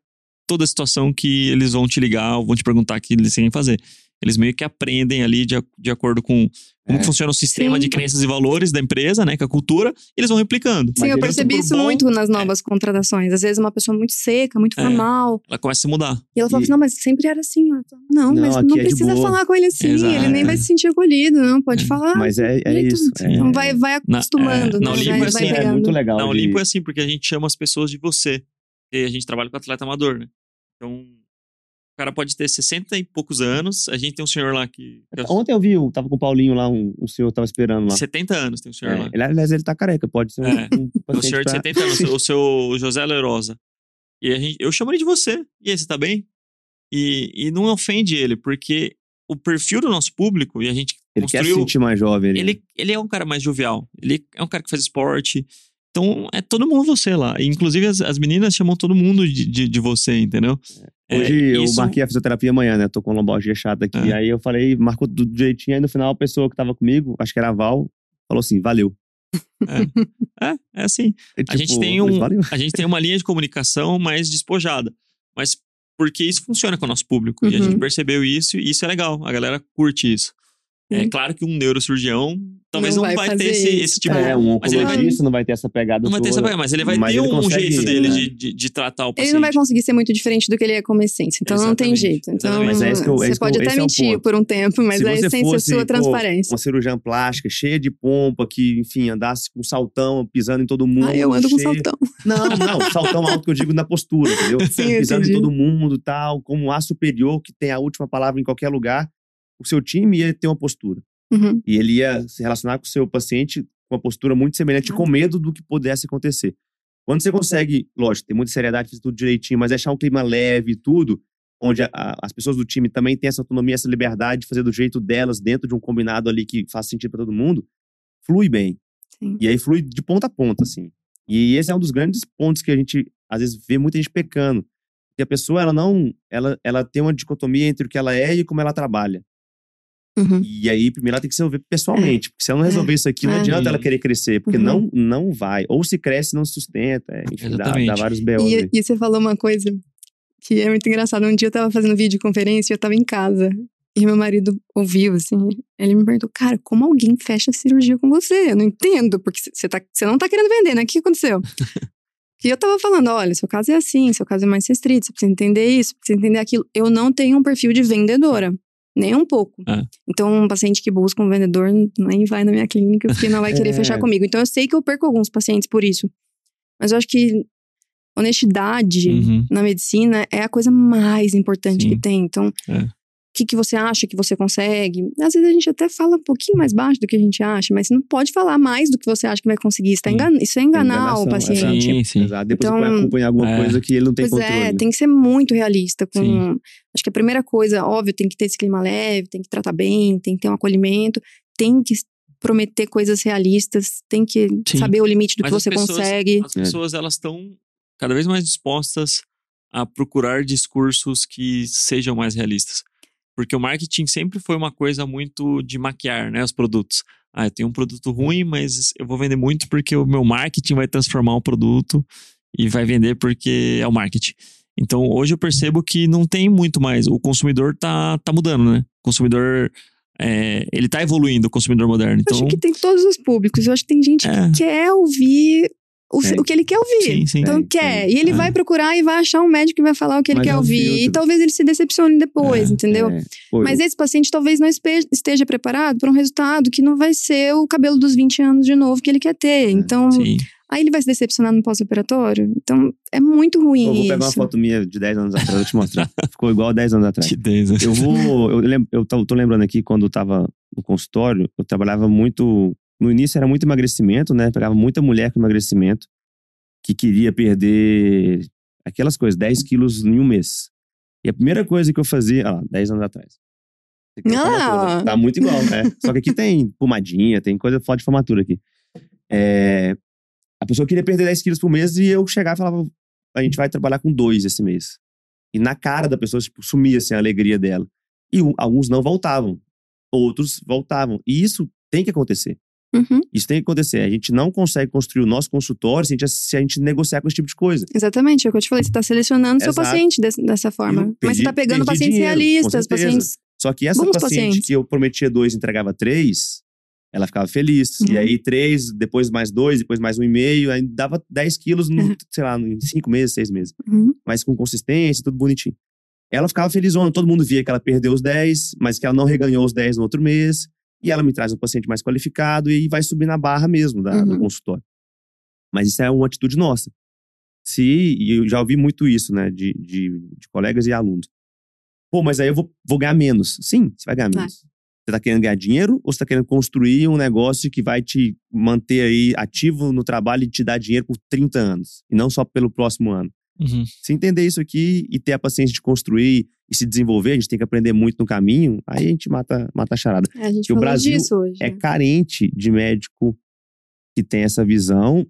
toda situação que eles vão te ligar ou vão te perguntar que eles têm que fazer. Eles meio que aprendem ali de, de acordo com como É. funciona o sistema Sim. de crenças e valores da empresa, né? Com a cultura, e eles vão replicando. Sim, eu eles- percebi isso bom, muito nas novas contratações. Às vezes uma pessoa muito seca, muito É. formal. Ela começa a mudar. E ela fala E- assim, não, mas sempre era assim. Eu falo, Não, Não, mas não é precisa falar com ele assim. Exato. Ele nem vai se sentir acolhido, não. Pode É. falar. Mas é, é isso. É, Não vai, vai Na- acostumando, é, né? na Olimpo vai, é vai assim, é muito legal. Na de- Olimpo é assim, porque a gente chama as pessoas de você. E a gente trabalha com atleta amador, né? Então, o cara pode ter 60 e poucos anos. A gente tem um senhor lá que. é Ontem eu vi, eu tava com o Paulinho lá, um, um senhor tava esperando lá. 70 anos tem um senhor É, lá. ele, aliás, ele tá careca, pode ser um, É. um [laughs] O senhor de pra- 70 anos, [laughs] o seu José Lerosa. E a gente, eu chamo ele de você. E aí, você tá bem? E, e não ofende ele, porque o perfil do nosso público, e a gente Ele quer se construiu. sentir mais jovem. ele, ele é um cara mais jovial. Ele é um cara que faz esporte. Então, é todo mundo você lá. E, inclusive, as, as meninas chamam todo mundo de, de, de você, entendeu? É, Hoje eu isso- marquei a fisioterapia amanhã, né? Tô com lombalgia chata aqui. É. Aí eu falei, marcou do jeitinho. Aí no final a pessoa que tava comigo, acho que era a Val, falou assim: valeu. É, é assim. E, A gente, tipo, tem um, valeu. a gente tem uma linha de comunicação mais despojada. Mas porque isso funciona com o nosso público. E a Uhum. gente percebeu isso e isso é legal. A galera curte isso. É claro que um neurocirurgião talvez não, Não vai vai, ter esse, isso, esse tipo. é. É, um Mas ele vai- oncologista não vai ter essa pegada Não vai ter essa pegada, mas ele vai Mas ter ele um jeito dele né? de, de, de tratar o paciente. Ele não vai conseguir ser muito diferente do que ele é como essência. Então não tem Exatamente, jeito. Então exatamente. Mas é isso que eu- é você isso eu- pode até é mentir ponto. por um tempo, mas Se a essência é fosse, sua pô, transparência. Uma cirurgiã plástica, cheia de pompa, que, enfim, andasse com saltão, pisando em todo mundo. Ah, eu ando com cheia- saltão. Não, não, saltão alto que eu digo na postura, entendeu? [laughs] Sim, pisando em todo mundo tal, como a superior que tem a última palavra em qualquer lugar. O seu time ia ter uma postura. Uhum. E ele ia se relacionar com o seu paciente com uma postura muito semelhante, com medo do que pudesse acontecer. Quando você consegue, lógico, ter muita seriedade, fazer tudo direitinho, mas deixar um clima leve e tudo, onde a- a- as pessoas do time também têm essa autonomia, essa liberdade de fazer do jeito delas, dentro de um combinado ali que faz sentido para todo mundo, flui bem. Sim. E aí flui de ponta a ponta, assim. E esse é um dos grandes pontos que a gente, às vezes, vê muita gente pecando. Que a pessoa, ela não. Ela, ela tem uma dicotomia entre o que ela é e como ela trabalha. Uhum. E aí, primeiro, ela tem que se resolver pessoalmente. Porque se ela não resolver isso aqui, não É. adianta ela querer crescer. Porque Uhum. não, não vai. Ou se cresce, não se sustenta. é, Enfim, dá, dá vários aí. E, e você falou uma coisa que é muito engraçada. Um dia eu tava fazendo videoconferência e eu tava em casa. E meu marido ouviu, assim. Ele me perguntou, cara, como alguém fecha cirurgia com você? Eu não entendo, porque você tá, você não tá querendo vender, né? O que aconteceu? [laughs] E eu tava falando, olha, seu caso é assim, seu caso é mais restrito, você precisa entender isso, precisa entender aquilo. Eu não tenho um perfil de vendedora, nem um pouco. Ah. Então, um paciente que busca um vendedor nem vai na minha clínica, porque não vai querer [laughs] É. fechar comigo. Então, eu sei que eu perco alguns pacientes por isso. Mas eu acho que honestidade Uhum. na medicina é a coisa mais importante Sim. que tem. Então, É. o que, que você acha que você consegue? Às vezes a gente até fala um pouquinho mais baixo do que a gente acha, mas você não pode falar mais do que você acha que vai conseguir. Isso, tá engan- isso é enganar enganação, o paciente. Sim, sim. Exato. Depois Então, você põe a culpa em alguma é. coisa que ele não tem Pois controle. é, tem que ser muito realista com. Sim. Acho que a primeira coisa, óbvio, tem que ter esse clima leve, tem que tratar bem, tem que ter um acolhimento, tem que prometer coisas realistas, tem que Sim. saber o limite do Mas que você pessoas- consegue. As pessoas, elas estão cada vez mais dispostas a procurar discursos que sejam mais realistas. Porque o marketing sempre foi uma coisa muito de maquiar, né, os produtos. Ah, eu tenho um produto ruim, mas eu vou vender muito porque o meu marketing vai transformar o produto e vai vender porque é o marketing. Então, hoje eu percebo que não tem muito mais. O consumidor tá, tá mudando, né? O consumidor, é, ele tá evoluindo, o consumidor moderno. Então, Acho que tem todos os públicos. Eu acho que tem gente É. que quer ouvir o, Tem. o que ele quer ouvir. sim, sim. Então Tem, quer. tem. E ele É. vai procurar e vai achar um médico que vai falar o que ele Mas quer é ouvir. E talvez ele se decepcione depois, É, entendeu? É. Mas eu- esse paciente talvez não esteja preparado para um resultado que não vai ser o cabelo dos 20 anos de novo que ele quer ter. Então, Sim. aí ele vai se decepcionar no pós-operatório. Então, é muito ruim Pô, vou pegar uma isso. foto minha de 10 anos atrás, vou te mostrar. [laughs] Ficou igual 10 anos atrás. Que Deus. Eu vou. Eu, lem- eu tô, tô lembrando aqui, quando eu tava no consultório, eu trabalhava muito. No início era muito emagrecimento, né? Pegava muita mulher com emagrecimento que queria perder aquelas coisas, 10 quilos em um mês. E a primeira coisa que eu fazia, ah, lá, 10 anos atrás. Ah! Tá muito igual, né? Só que aqui tem pomadinha, tem coisa foto de formatura aqui. É, a pessoa queria perder 10 quilos por mês e eu chegava e falava: a gente vai trabalhar com dois esse mês. E na cara da pessoa, tipo, sumia assim, a alegria dela. E um- alguns não voltavam, outros voltavam. E isso tem que acontecer. Uhum, Isso tem que acontecer. A gente não consegue construir o nosso consultório se a gente, se a gente negociar com esse tipo de coisa. exatamente, é o que eu te falei. Você está selecionando seu Exato. paciente des- dessa forma. Mas você está pegando pacientes dinheiro, realistas, pacientes. Só que essa Bons paciente pacientes. que eu prometia dois, entregava três, ela ficava feliz. E Uhum. aí três, depois mais dois, depois mais um e meio, aí dava 10 quilos, no, Uhum. sei lá, em cinco meses, seis meses. Uhum, Mas com consistência, tudo bonitinho. Ela ficava felizona, todo mundo via que ela perdeu os 10, mas que ela não reganhou os 10 no outro mês. E ela me traz um paciente mais qualificado e vai subir na barra mesmo da, do Uhum. consultório. Mas isso é uma atitude nossa. Se, e eu já ouvi muito isso, né, de, de, de colegas e alunos. Pô, mas aí eu vou, vou ganhar menos. Sim, você vai ganhar Vai. menos. Você tá querendo ganhar dinheiro ou você tá querendo construir um negócio que vai te manter aí ativo no trabalho e te dar dinheiro por 30 anos? E não só pelo próximo ano. Uhum. Se entender isso aqui e ter a paciência de construir e se desenvolver, a gente tem que aprender muito no caminho, aí a gente mata, mata a charada. É, a gente Que o Brasil disso hoje. É né? carente de médico que tem essa visão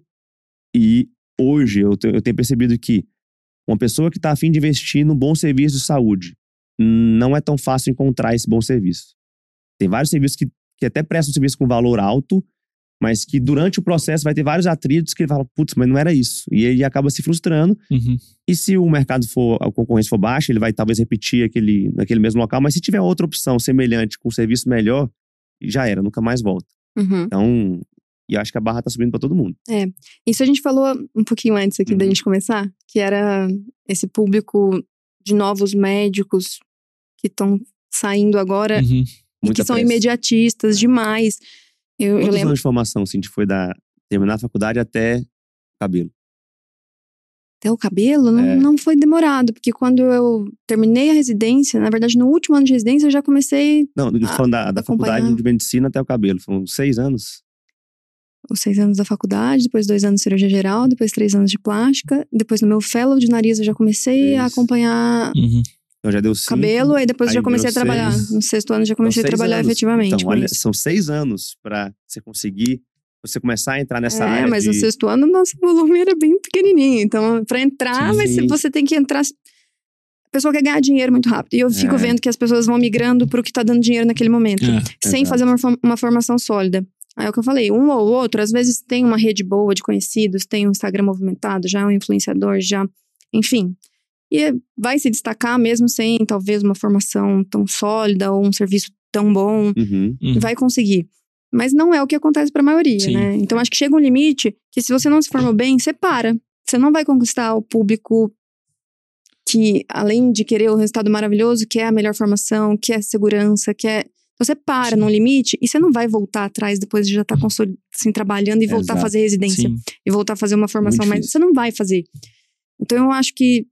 e hoje eu, te- eu tenho percebido que uma pessoa que está afim de investir num bom serviço de saúde, não é tão fácil encontrar esse bom serviço. Tem vários serviços que, que até prestam serviço com valor alto, mas que durante o processo vai ter vários atritos que ele fala, putz, mas não era isso. E ele acaba se frustrando Uhum. e se o mercado for, a concorrência for baixa, ele vai talvez repetir aquele, naquele mesmo local. Mas se tiver outra opção semelhante, com um serviço melhor, já era, nunca mais volta. Uhum. Então, e eu acho que a barra tá subindo pra todo mundo. Isso a gente falou um pouquinho antes aqui da Uhum. gente começar, que era esse público de novos médicos que estão saindo agora Uhum. e Muita que são pressa. imediatistas demais. Eu, eu Quantos lembro. anos de formação, assim, foi da terminar a faculdade até cabelo? Até o cabelo não, É. não foi demorado, porque quando eu terminei a residência, na verdade, no último ano de residência, eu já comecei Não, eu Ah, falando da, da faculdade de medicina até o cabelo. Foram seis anos. os seis anos da faculdade, depois dois anos de cirurgia geral, depois três anos de plástica, depois no meu fellow de nariz eu já comecei a Isso. acompanhar Uhum. Então já deu cinco. cabelo, aí depois aí já comecei a trabalhar. seis. No sexto ano já comecei São a trabalhar anos. efetivamente Então, olha, isso. são seis anos pra você conseguir, você começar a entrar nessa é, área. mas de... no sexto ano o nosso volume era bem pequenininho. Então, pra entrar, sim. você tem que entrar. A pessoa quer ganhar dinheiro muito rápido. E eu fico É. vendo que as pessoas vão migrando pro que tá dando dinheiro naquele momento. É. sem Exato. fazer uma, uma formação sólida. Aí é o que eu falei, um ou outro, às vezes tem uma rede boa de conhecidos, tem um Instagram movimentado, já é um influenciador, já, enfim. E é- vai se destacar mesmo sem talvez uma formação tão sólida ou um serviço tão bom, Uhum. Uhum. vai conseguir. Mas não é o que acontece para a maioria, Sim. né? Então acho que chega um limite que se você não se formou bem, você para. Você não vai conquistar o público que, além de querer o resultado maravilhoso, quer a melhor formação, quer segurança, quer. Então você para Sim. num limite e você não vai voltar atrás depois de já estar assim, trabalhando e voltar a Exato. fazer residência Sim. e voltar a fazer uma formação mais. Você não vai fazer. Então eu acho que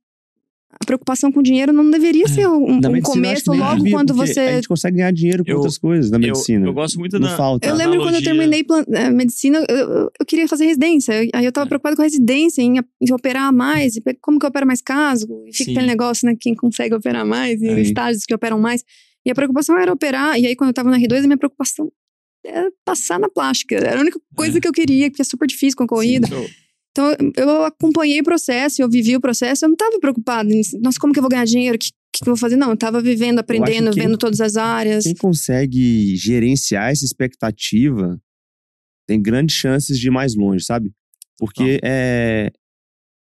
a preocupação com dinheiro não deveria É. ser um, um eu começo nem logo devia, quando você A gente consegue ganhar dinheiro com Eu- outras coisas na Eu, medicina. eu gosto muito Não da. falta. Eu lembro quando eu analogia- terminei plan- eh, medicina, eu, eu- eu queria fazer residência. Aí eu tava É. preocupada com a residência, em, em operar mais, e como que eu opero mais caso. E fica Sim. aquele negócio, né? Quem consegue operar mais, e É. estágios que operam mais. E a preocupação era operar. E aí, quando eu tava na R2, a minha preocupação era passar na plástica. Era a única coisa É. que eu queria, porque é super difícil com a corrida. Eu- Então, eu- eu acompanhei o processo, eu vivi o processo, eu não tava preocupada. em, Nossa, como que eu vou ganhar dinheiro? O que, que eu vou fazer? Não, eu tava vivendo, aprendendo, que- vendo todas as áreas. Quem consegue gerenciar essa expectativa tem grandes chances de ir mais longe, sabe? Porque é,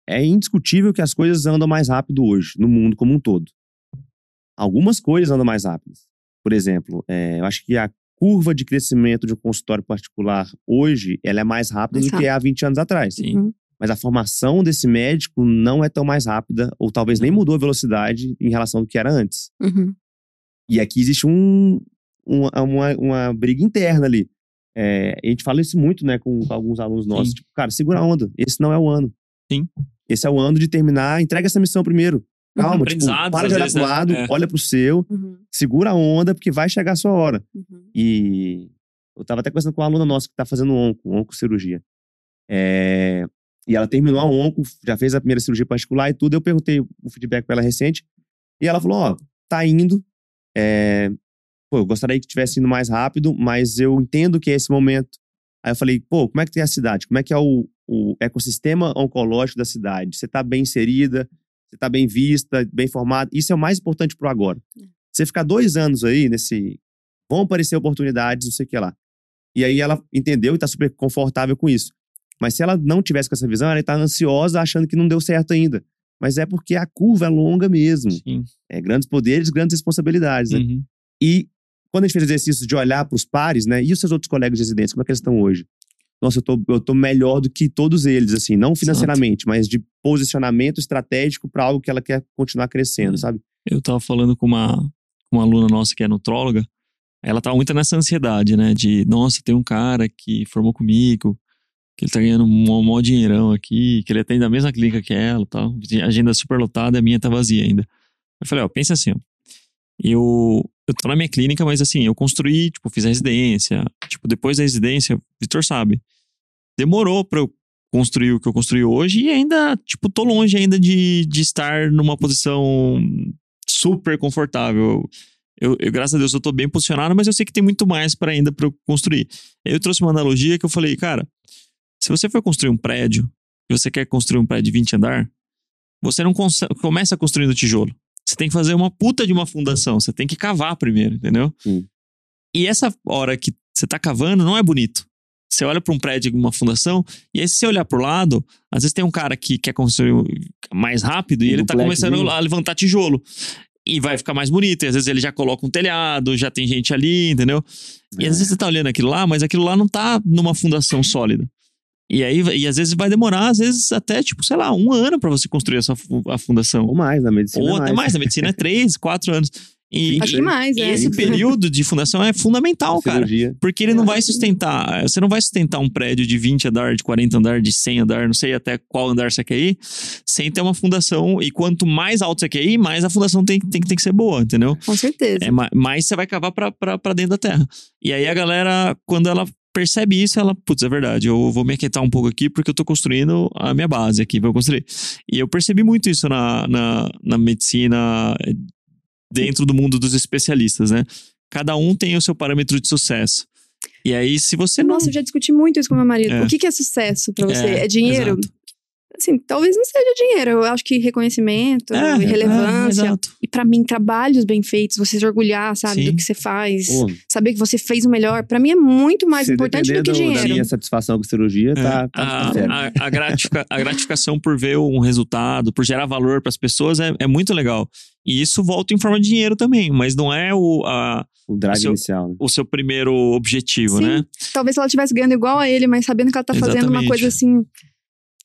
é indiscutível que as coisas andam mais rápido hoje, no mundo como um todo. Algumas coisas andam mais rápidas. Por exemplo, é, eu acho que a curva de crescimento de um consultório particular hoje, ela é mais rápida Mais do que há 20 anos atrás. Sim. Uhum. Mas a formação desse médico não é tão mais rápida, ou talvez nem Não. mudou a velocidade em relação ao que era antes. Uhum. E aqui existe um, uma, uma, uma briga interna ali. É, a gente fala isso muito, né, com, com alguns alunos nossos. Sim. Tipo, cara, segura a onda. Esse não é o ano. Sim. Esse é o ano de terminar. Entrega essa missão primeiro. Calma, tipo, para de olhar vezes, pro né? lado, É. olha pro seu, Uhum. segura a onda, porque vai chegar a sua hora. Uhum. E eu tava até conversando com uma aluna nossa que tá fazendo onco, oncocirurgia. É, e ela terminou a onco, já fez a primeira cirurgia particular e tudo. Eu perguntei o feedback pra ela recente. E ela falou: Ó, tá indo. É, pô, eu gostaria que tivesse indo mais rápido, mas eu entendo que é esse momento. Aí eu falei: pô, como é que tem a cidade? Como é que é o, o ecossistema oncológico da cidade? Você tá bem inserida? Você tá bem vista, bem formada? Isso é o mais importante pro agora. Você ficar dois anos aí nesse. Vão aparecer oportunidades, não sei o que lá. E aí ela entendeu e tá super confortável com isso. Mas se ela não tivesse com essa visão, ela tá ansiosa achando que não deu certo ainda. Mas é porque a curva é longa mesmo. Sim. É grandes poderes, grandes responsabilidades, né? Uhum. E quando a gente fez exercício de olhar para os pares, né? E os seus outros colegas de residência, como é que eles estão hoje? Nossa, eu tô, eu tô melhor do que todos eles, assim, não financeiramente, mas de posicionamento estratégico para algo que ela quer continuar crescendo, É. sabe? Eu tava falando com uma, uma aluna nossa que é nutróloga. Ela tava muito nessa ansiedade, né? De, nossa, tem um cara que formou comigo, que ele tá ganhando um maior dinheirão aqui, que ele atende a mesma clínica que ela tal. A agenda super lotada, a minha tá vazia ainda. Eu falei, ó, pensa assim, ó. Eu, eu tô na minha clínica, mas assim, eu construí, tipo, fiz a residência. Tipo, depois da residência, o Vitor sabe. Demorou pra eu construir o que eu construí hoje e ainda, tipo, tô longe ainda de, de estar numa posição super confortável. Eu, eu, graças a Deus, eu tô bem posicionado, mas eu sei que tem muito mais para ainda para eu construir. Eu trouxe uma analogia que eu falei, cara, se você for construir um prédio e você quer construir um prédio de 20 andar, você não começa construindo tijolo. Você tem que fazer uma puta de uma fundação, você tem que cavar primeiro, entendeu? Sim. E essa hora que você tá cavando não é bonito. Você olha para um prédio, uma fundação, e aí se você olhar pro lado, às vezes tem um cara que quer construir mais rápido e ele tá duplexzinho. começando a levantar tijolo. E vai ficar mais bonito. E às vezes ele já coloca um telhado, já tem gente ali, entendeu? E às vezes você tá olhando aquilo lá, mas aquilo lá não tá numa fundação sólida. E aí, e às vezes vai demorar, às vezes até, tipo, sei lá, um ano pra você construir essa fu- a fundação. Ou mais, na medicina. Ou é até mais, na medicina é três, quatro anos. E, Acho que mais, e é. esse período de fundação é fundamental, cara. Porque ele não vai sustentar. Você não vai sustentar um prédio de 20 andar, de 40 andar, de 100 andar, não sei até qual andar você quer ir, sem ter uma fundação. E quanto mais alto você quer ir, mais a fundação tem, tem, tem que ser boa, entendeu? Com certeza. É, ma- mais você vai cavar pra, pra, pra dentro da terra. E aí a galera, quando ela percebe isso, ela, putz, é verdade, eu vou me aquietar um pouco aqui porque eu tô construindo a minha base aqui, vou construir. E eu percebi muito isso na, na, na medicina, dentro do mundo dos especialistas, né? Cada um tem o seu parâmetro de sucesso. E aí, se você não. Nossa, eu já discuti muito isso com meu marido. É. O que, que é sucesso pra você? É, É, dinheiro? exato. Assim, talvez não seja dinheiro. Eu acho que reconhecimento, É, e relevância. é, e pra mim, trabalhos bem feitos, você se orgulhar, sabe, Sim. do que você faz. Pô, Saber que você fez o melhor. Pra mim é muito mais se importante do que do- Da dinheiro. minha satisfação com cirurgia, tá, tá, É, tá sério. a, a, a gratifica- a gratificação por ver um resultado, por gerar valor para as pessoas é, é muito legal. E isso volta em forma de dinheiro também, mas não é o, a- O drive seu- inicial. né? o seu primeiro objetivo, Sim. né? Talvez se ela estivesse ganhando igual a ele, mas sabendo que ela tá fazendo uma Exatamente. coisa assim.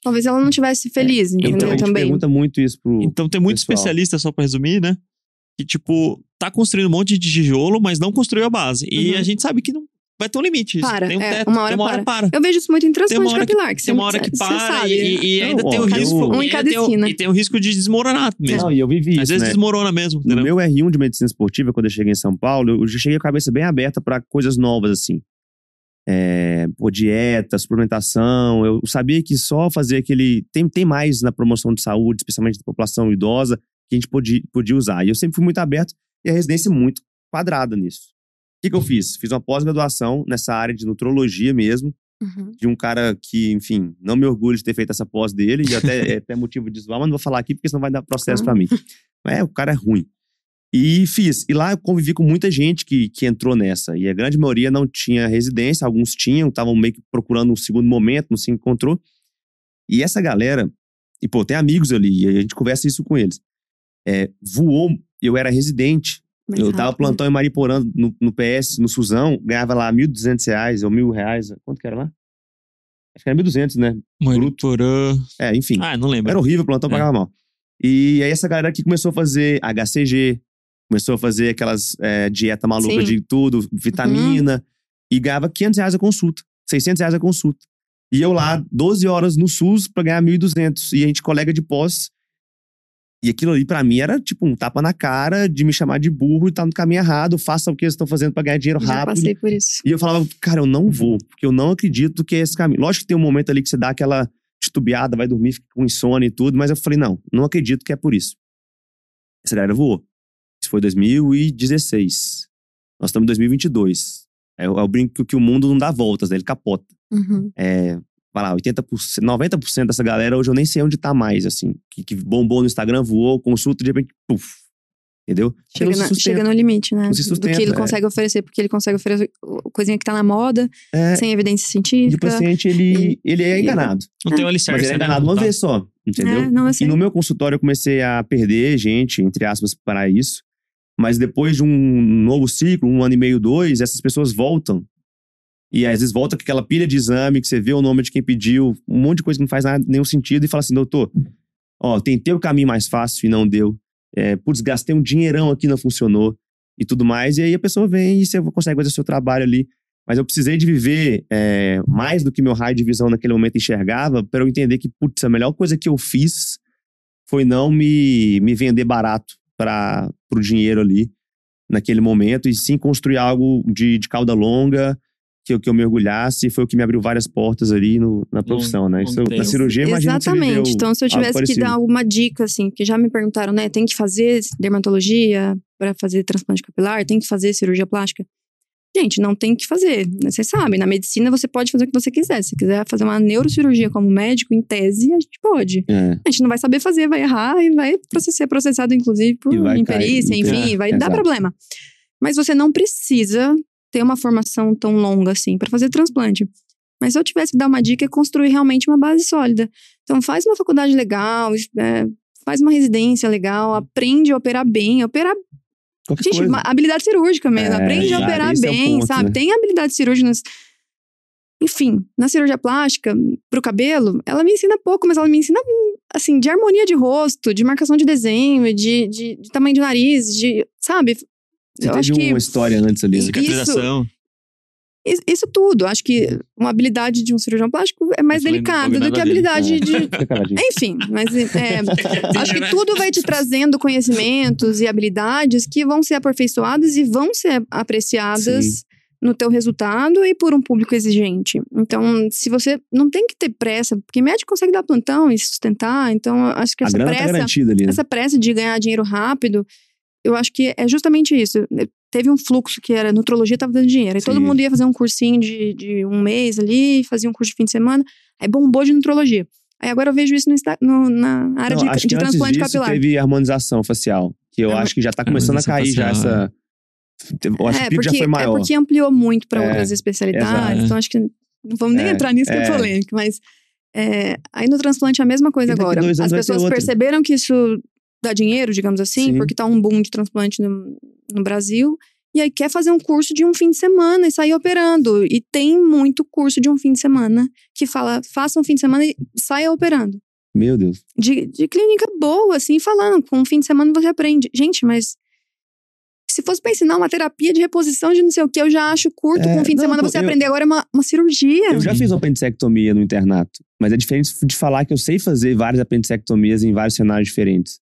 Talvez ela não tivesse feliz, Então, entendeu? a gente Também. pergunta muito isso pro. Então tem muito pessoal. especialista, só para resumir, né? Que, tipo, tá construindo um monte de tijolo, mas não construiu a base. E Uhum. a gente sabe que não vai ter um limite. Isso. Para, tem um é, teto, uma hora tem uma hora para. Eu vejo isso muito em Tem uma transplante hora que- capilar. Que Tem uma hora que você para sabe. e, e ainda Não, tem o risco. Um em e cada esquina. E tem o risco de desmoronar mesmo. Não, e eu vivi isso. Às vezes né? desmorona mesmo, No entendeu? meu R1 de medicina esportiva, quando eu cheguei em São Paulo, eu já cheguei com a cabeça bem aberta para coisas novas, assim. É, pô, dieta, suplementação. Eu sabia que só fazer aquele. Tem, tem mais na promoção de saúde, especialmente da população idosa, que a gente podia, podia usar. E eu sempre fui muito aberto e a residência muito quadrada nisso. O que, que eu fiz? Fiz uma pós-graduação nessa área de nutrologia mesmo, Uhum. de um cara que, enfim, não me orgulho de ter feito essa pós dele, e até [laughs] é até motivo de zoar, mas não vou falar aqui porque senão vai dar processo pra mim. Mas é, o cara é ruim. E fiz. E lá eu convivi com muita gente que, que entrou nessa. E a grande maioria não tinha residência, alguns tinham, estavam meio que procurando um segundo momento, não se encontrou. E essa galera, e pô, tem amigos ali, e a gente conversa isso com eles. É, voou, eu era residente, Mais eu tava rápido. plantão em Mariporã no, no PS, no Suzão, ganhava lá 1.200 reais ou mil reais. Quanto que era lá? Acho que era 1.200, né? Monitorã. É, enfim. Ah, não lembro. Era horrível, o plantão É. pagava mal. E aí essa galera aqui começou a fazer HCG, começou a fazer aquelas é, dieta maluca Sim. Uhum. de tudo, vitamina, e ganhava 500 reais a consulta, 600 reais a consulta. E eu lá, 12 horas no SUS pra ganhar 1.200. E a gente, colega de pós. E aquilo ali pra mim era tipo um tapa na cara de me chamar de burro e tá no caminho errado, faça o que eles estão fazendo pra ganhar dinheiro Já rápido. passei por isso. E eu falava, cara, eu não vou, porque eu não acredito que é esse caminho. Lógico que tem um momento ali que você dá aquela titubeada, vai dormir, fica com insônia e tudo, mas eu falei, não, não acredito que é por isso. Essa galera voou. Isso foi 2016. Nós estamos em 2022. É, eu, eu brinco que o mundo não dá voltas, né? Ele capota. Uhum. É, vai lá, 80%, 90% dessa galera hoje eu nem sei onde tá mais, assim. Que, que bombou no Instagram, voou, consulta, de repente, puf. Entendeu? Chega, na- sustenta. chega no limite, né? Não se Do sustenta, que ele é. consegue oferecer, porque ele consegue oferecer coisinha que tá na moda, É, sem evidência e o científica. paciente, ele, ele é e- enganado. Não tem o alicerce, Mas ele é né? enganado uma Tá. vez só, entendeu? É, não, assim, E no meu consultório eu comecei a perder gente, entre aspas, para isso. Mas depois de um novo ciclo, um ano e meio, dois, essas pessoas voltam. E às vezes volta com aquela pilha de exame que você vê o nome de quem pediu, um monte de coisa que não faz nada, nenhum sentido, e fala assim, doutor, ó, tentei o caminho mais fácil e não deu. É, putz, gastei um dinheirão aqui, não funcionou e tudo mais. E aí a pessoa vem e você consegue fazer o seu trabalho ali. Mas eu precisei de viver é, mais do que meu raio de visão naquele momento enxergava para eu entender que, putz, a melhor coisa que eu fiz foi não me, me vender barato para o dinheiro ali naquele momento e sim construir algo de, de cauda longa que eu, que eu mergulhasse e foi o que me abriu várias portas ali no- na profissão, né? long Isso, na tail. cirurgia, imagina que Exatamente. Então, se eu tivesse que dar alguma dica, assim, porque já me perguntaram, né? Tem que fazer dermatologia para fazer transplante capilar? Tem que fazer cirurgia plástica? Gente, não tem que fazer. né? Você sabe, na medicina você pode fazer o que você quiser. Se quiser fazer uma neurocirurgia como médico, em tese, a gente pode. É. A gente não vai saber fazer, vai errar e vai ser processado, inclusive, por vai cair, imperícia, então. enfim, vai dar exato. problema. Mas você não precisa ter uma formação tão longa assim para fazer transplante. Mas se eu tivesse que dar uma dica, é construir realmente uma base sólida. Então, faz uma faculdade legal, é, faz uma residência legal, aprende a operar bem, operar Gente, coisa. habilidade cirúrgica mesmo. É, Aprende a operar é bem, ponto, sabe? né? Tem habilidade cirúrgica. nas- Enfim, na cirurgia plástica, pro cabelo, ela me ensina pouco, mas ela me ensina, assim, de harmonia de rosto, de marcação de desenho, de, de, de tamanho de nariz, de. Sabe? Você Eu acho teve que uma história antes ali. né? Cicatrização. is- isso tudo. Acho que uma habilidade de um cirurgião plástico é mais delicada do que a habilidade de. [laughs] Fica caladinho. Enfim, mas é, [laughs] acho que tudo vai te trazendo conhecimentos e habilidades que vão ser aperfeiçoadas e vão ser apreciadas Sim. no teu resultado e por um público exigente. Então, se você não tem que ter pressa, porque médico consegue dar plantão e sustentar, então acho que essa tá pressa, garantida ali, né? essa pressa de ganhar dinheiro rápido, eu acho que é justamente isso. Teve um fluxo que era nutrologia estava dando dinheiro. Aí todo mundo ia fazer um cursinho de, de um mês ali, fazia um curso de fim de semana, aí bombou de nutrologia. Aí agora eu vejo isso no, no- na área Não, de, acho de que antes transplante disso capilar. teve harmonização facial. Que eu Harmo- acho que já tá começando a cair já facial, essa... Eu acho que é, o pico já porque, foi é maior. porque ampliou muito para É, outras especialidades. exato. Então acho que não vamos nem É, entrar nisso que é, é. polêmico, mas é, aí no transplante é a mesma coisa E agora. As pessoas perceberam que isso dá dinheiro, digamos assim, Sim. porque tá um boom de transplante no, no Brasil. E aí quer fazer um curso de um fim de semana e sair operando. E tem muito curso de um fim de semana que fala, faça um fim de semana e saia operando. Meu Deus. De, de clínica boa, assim, falando, com um fim de semana você aprende. Gente, mas se fosse pra ensinar uma terapia de reposição de não sei o que, eu já acho curto É, com um fim de não, semana você eu- aprender. Agora é uma, uma cirurgia. Eu já fiz uma apendicectomia no internato. Mas é diferente de falar que eu sei fazer várias apendicectomias em vários cenários diferentes.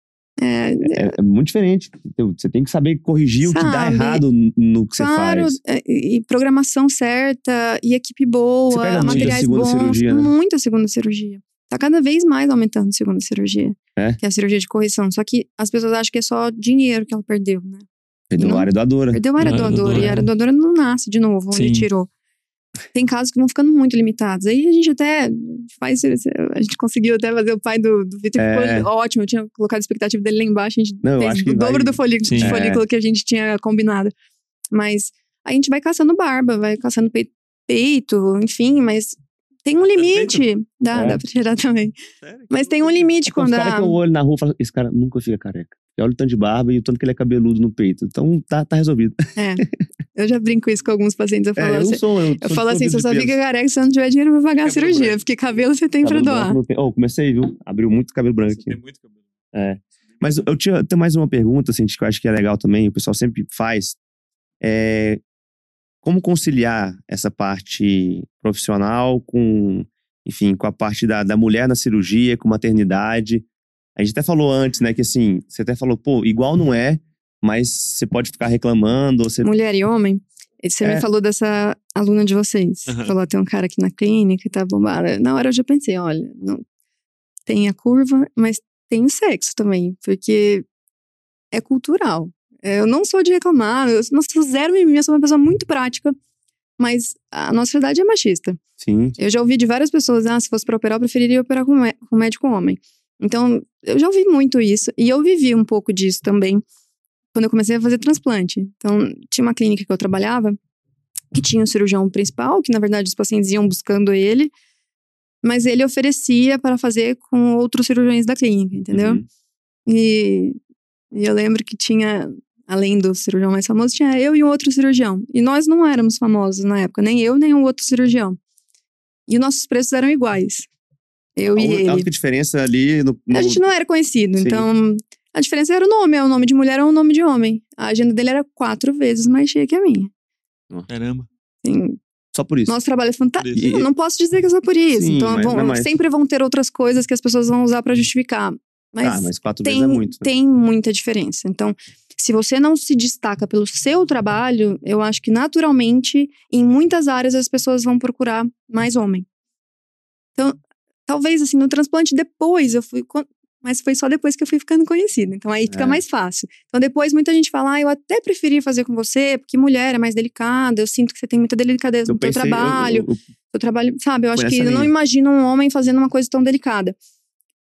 É, É, é muito diferente. Você tem que saber corrigir o que dá Sabe? errado no que claro, você faz. é, e programação certa, e equipe Você boa, pega muita materiais segunda bons. cirurgia, né? Muita segunda cirurgia. Tá cada vez mais aumentando a segunda cirurgia. É? Que é a cirurgia de correção. Só que as pessoas acham que é só dinheiro que ela perdeu, né? Perdeu não- uma área doadora. Perdeu a área é doadora. doadora. E a área doadora não nasce de novo, onde Sim. tirou. Tem casos que vão ficando muito limitados. Aí a gente até faz. A gente conseguiu até fazer o pai do, do Vitor, que É. ficou ótimo. Eu tinha colocado a expectativa dele lá embaixo. A gente Não, fez o dobro vai- do folículo, Sim. de É. folículo que a gente tinha combinado. Mas a gente vai caçando barba, vai caçando peito, peito enfim, mas tem um limite. Dá, É. dá pra tirar também. Mas tem um limite É os quando caras a. que eu olho na rua e falo, esse cara nunca fica careca. Eu olho o tanto de barba e o tanto que ele é cabeludo no peito. Então tá, tá resolvido. É. Eu já brinco isso com alguns pacientes. Eu falo, É, eu assim, não sou. Eu, eu sou falo assim: você só fica careca se você não tiver dinheiro pra pagar a cirurgia. branco. Porque cabelo você tem pra Cabelo doar. branco tem- Oh, comecei, viu? Abriu muito cabelo branco Você aqui. tem muito cabelo. É. Mas eu tinha, tenho mais uma pergunta, assim, que eu acho que é legal também, o pessoal sempre faz. É, como conciliar essa parte profissional com, enfim, com a parte da, da mulher na cirurgia, com maternidade? A gente até falou antes, né, que assim, você até falou, pô, igual não é, mas você pode ficar reclamando, você... mulher e homem. Você É. me falou dessa aluna de vocês. Aham. Falou, tem um cara aqui na clínica e tá bombada. Na hora eu já pensei, olha, não, tem a curva, mas tem o sexo também, porque é cultural. Eu não sou de reclamar, eu não sou zero mimimi, eu sou uma pessoa muito prática, mas a nossa sociedade é machista. Sim, Eu já ouvi de várias pessoas, ah, se fosse pra operar, eu preferiria operar com, com médico homem. Então, eu já ouvi muito isso. E eu vivi um pouco disso também, quando eu comecei a fazer transplante. Então, tinha uma clínica que eu trabalhava, que tinha o cirurgião principal, que na verdade os pacientes iam buscando ele, mas ele oferecia para fazer com outros cirurgiões da clínica, entendeu? Uhum. E, e eu lembro que tinha, além do cirurgião mais famoso, tinha eu e um outro cirurgião. E nós não éramos famosos na época, nem eu, nem o outro cirurgião. E os nossos preços eram iguais. Eu e A ele. única diferença ali no, no- A gente não era conhecido, Sim. então a diferença era o nome, é o nome de mulher ou o nome de homem. A agenda dele era quatro vezes mais cheia que a minha. Caramba. Assim, Só por isso. nosso trabalho é fantástico. Isso. Não, não posso dizer que é só por isso. Sim, então mas- vão- mas- sempre vão ter outras coisas que as pessoas vão usar pra justificar. Mas, ah, mas quatro tem, vezes é muito. né? tem muita diferença. Então, se você não se destaca pelo seu trabalho, eu acho que naturalmente, em muitas áreas, as pessoas vão procurar mais homem. Então, talvez assim, no transplante depois eu fui. Mas foi só depois que eu fui ficando conhecida. Então aí fica É. mais fácil. Então depois muita gente fala, ah, eu até preferi fazer com você, porque mulher é mais delicada, eu sinto que você tem muita delicadeza Eu no teu pensei, eu- trabalho. eu- Eu trabalho, sabe? Eu acho que eu não imagino um homem fazendo uma coisa tão delicada.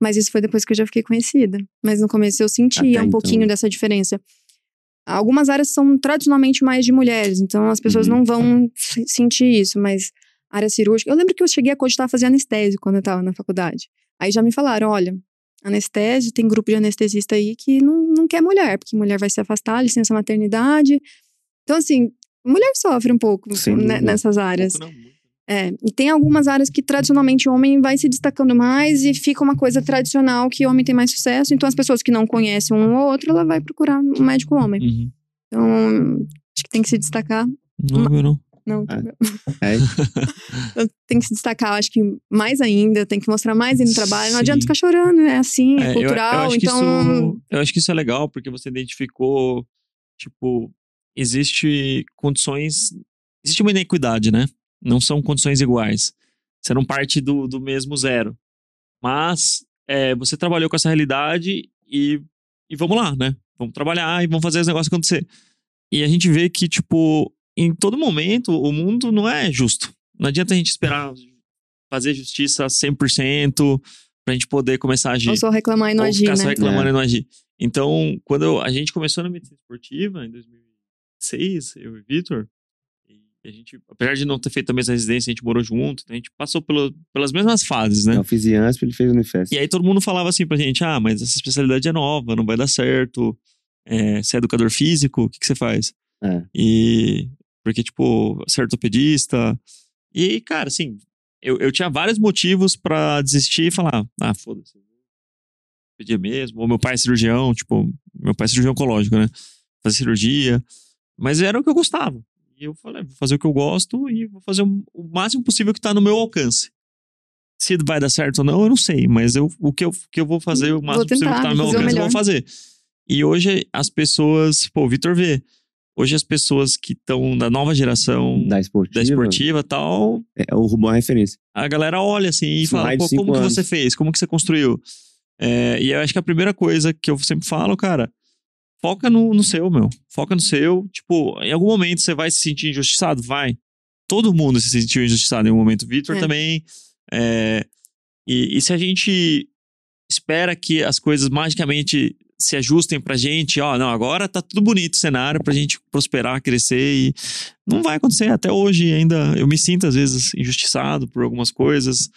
Mas isso foi depois que eu já fiquei conhecida. Mas no começo eu sentia Até um pouquinho então. dessa diferença. Algumas áreas são tradicionalmente mais de mulheres, então as pessoas Uhum. não vão se- sentir isso, mas área cirúrgica. Eu lembro que eu cheguei a cogitar fazer anestésio quando eu tava na faculdade. Aí já me falaram: olha, anestésio, tem grupo de anestesista aí que não, não quer mulher, porque mulher vai se afastar, licença maternidade. Então, assim, mulher sofre um pouco dúvida. nessas áreas. Pouco não, muito. É, e tem algumas áreas que tradicionalmente o homem vai se destacando mais e fica uma coisa tradicional que o homem tem mais sucesso. Então, as pessoas que não conhecem um ou outro, ela vai procurar um médico homem. Uhum. Então, acho que tem que se destacar. Não, meu não. Não, É. [laughs] Então, tem que se destacar, acho que mais ainda, tem que mostrar mais aí no trabalho. Não adianta Sim. ficar chorando, é assim, é, É, eu- cultural. eu, acho que então, isso, eu acho que isso é legal, porque você identificou, tipo, existe condições. Existe uma inequidade, né? Não são condições iguais. Você não parte do, do mesmo zero. Mas é, você trabalhou com essa realidade e, e vamos lá, né? Vamos trabalhar e vamos fazer os negócios acontecer. E a gente vê que, tipo, em todo momento, o mundo não é justo. Não adianta a gente esperar fazer justiça 100% pra gente poder começar a agir ou só reclamar e não ou agir, ficar só né? reclamando É. e não agir. Então, quando eu- a gente começou na medicina esportiva, em 2006, eu e o Vitor, e a gente, apesar de não ter feito a mesma residência, a gente morou junto, então a gente passou pelo- pelas mesmas fases, né? Eu fiz IANSP, ele fez Unifesp. E aí todo mundo falava assim pra gente, ah, mas essa especialidade é nova, não vai dar certo, é, você é educador físico, o que, que você faz? É. E, porque, tipo, você é ortopedista, e, cara, assim, eu, eu tinha vários motivos pra desistir e falar, ah, foda-se, pedia mesmo. Ou meu pai é cirurgião, tipo, meu pai é cirurgião oncológico, né? Fazer cirurgia. Mas era o que eu gostava. E eu falei, vou fazer o que eu gosto e vou fazer o, máximo possível que tá no meu alcance. Se vai dar certo ou não, eu não sei. Mas eu, o que eu, que eu vou fazer, o máximo possível que tentar, tá no meu alcance, eu vou fazer. E hoje as pessoas, pô, o Vitor vê. Hoje as pessoas que estão da nova geração Da esportiva. da esportiva e tal, É, o Rubão é referência. a galera olha assim e Sim, fala, cinco como que anos. você fez? Como que você construiu? É, e eu acho que a primeira coisa que eu sempre falo, cara, foca no, no seu, meu. Foca no seu. Tipo, em algum momento você vai se sentir injustiçado? Vai. Todo mundo se sentiu injustiçado em um momento. Vitor É. também. É, e, e se a gente espera que as coisas magicamente se ajustem pra gente, ó, não, agora tá tudo bonito o cenário pra gente prosperar, crescer e não vai acontecer. Até hoje ainda eu me sinto às vezes injustiçado por algumas coisas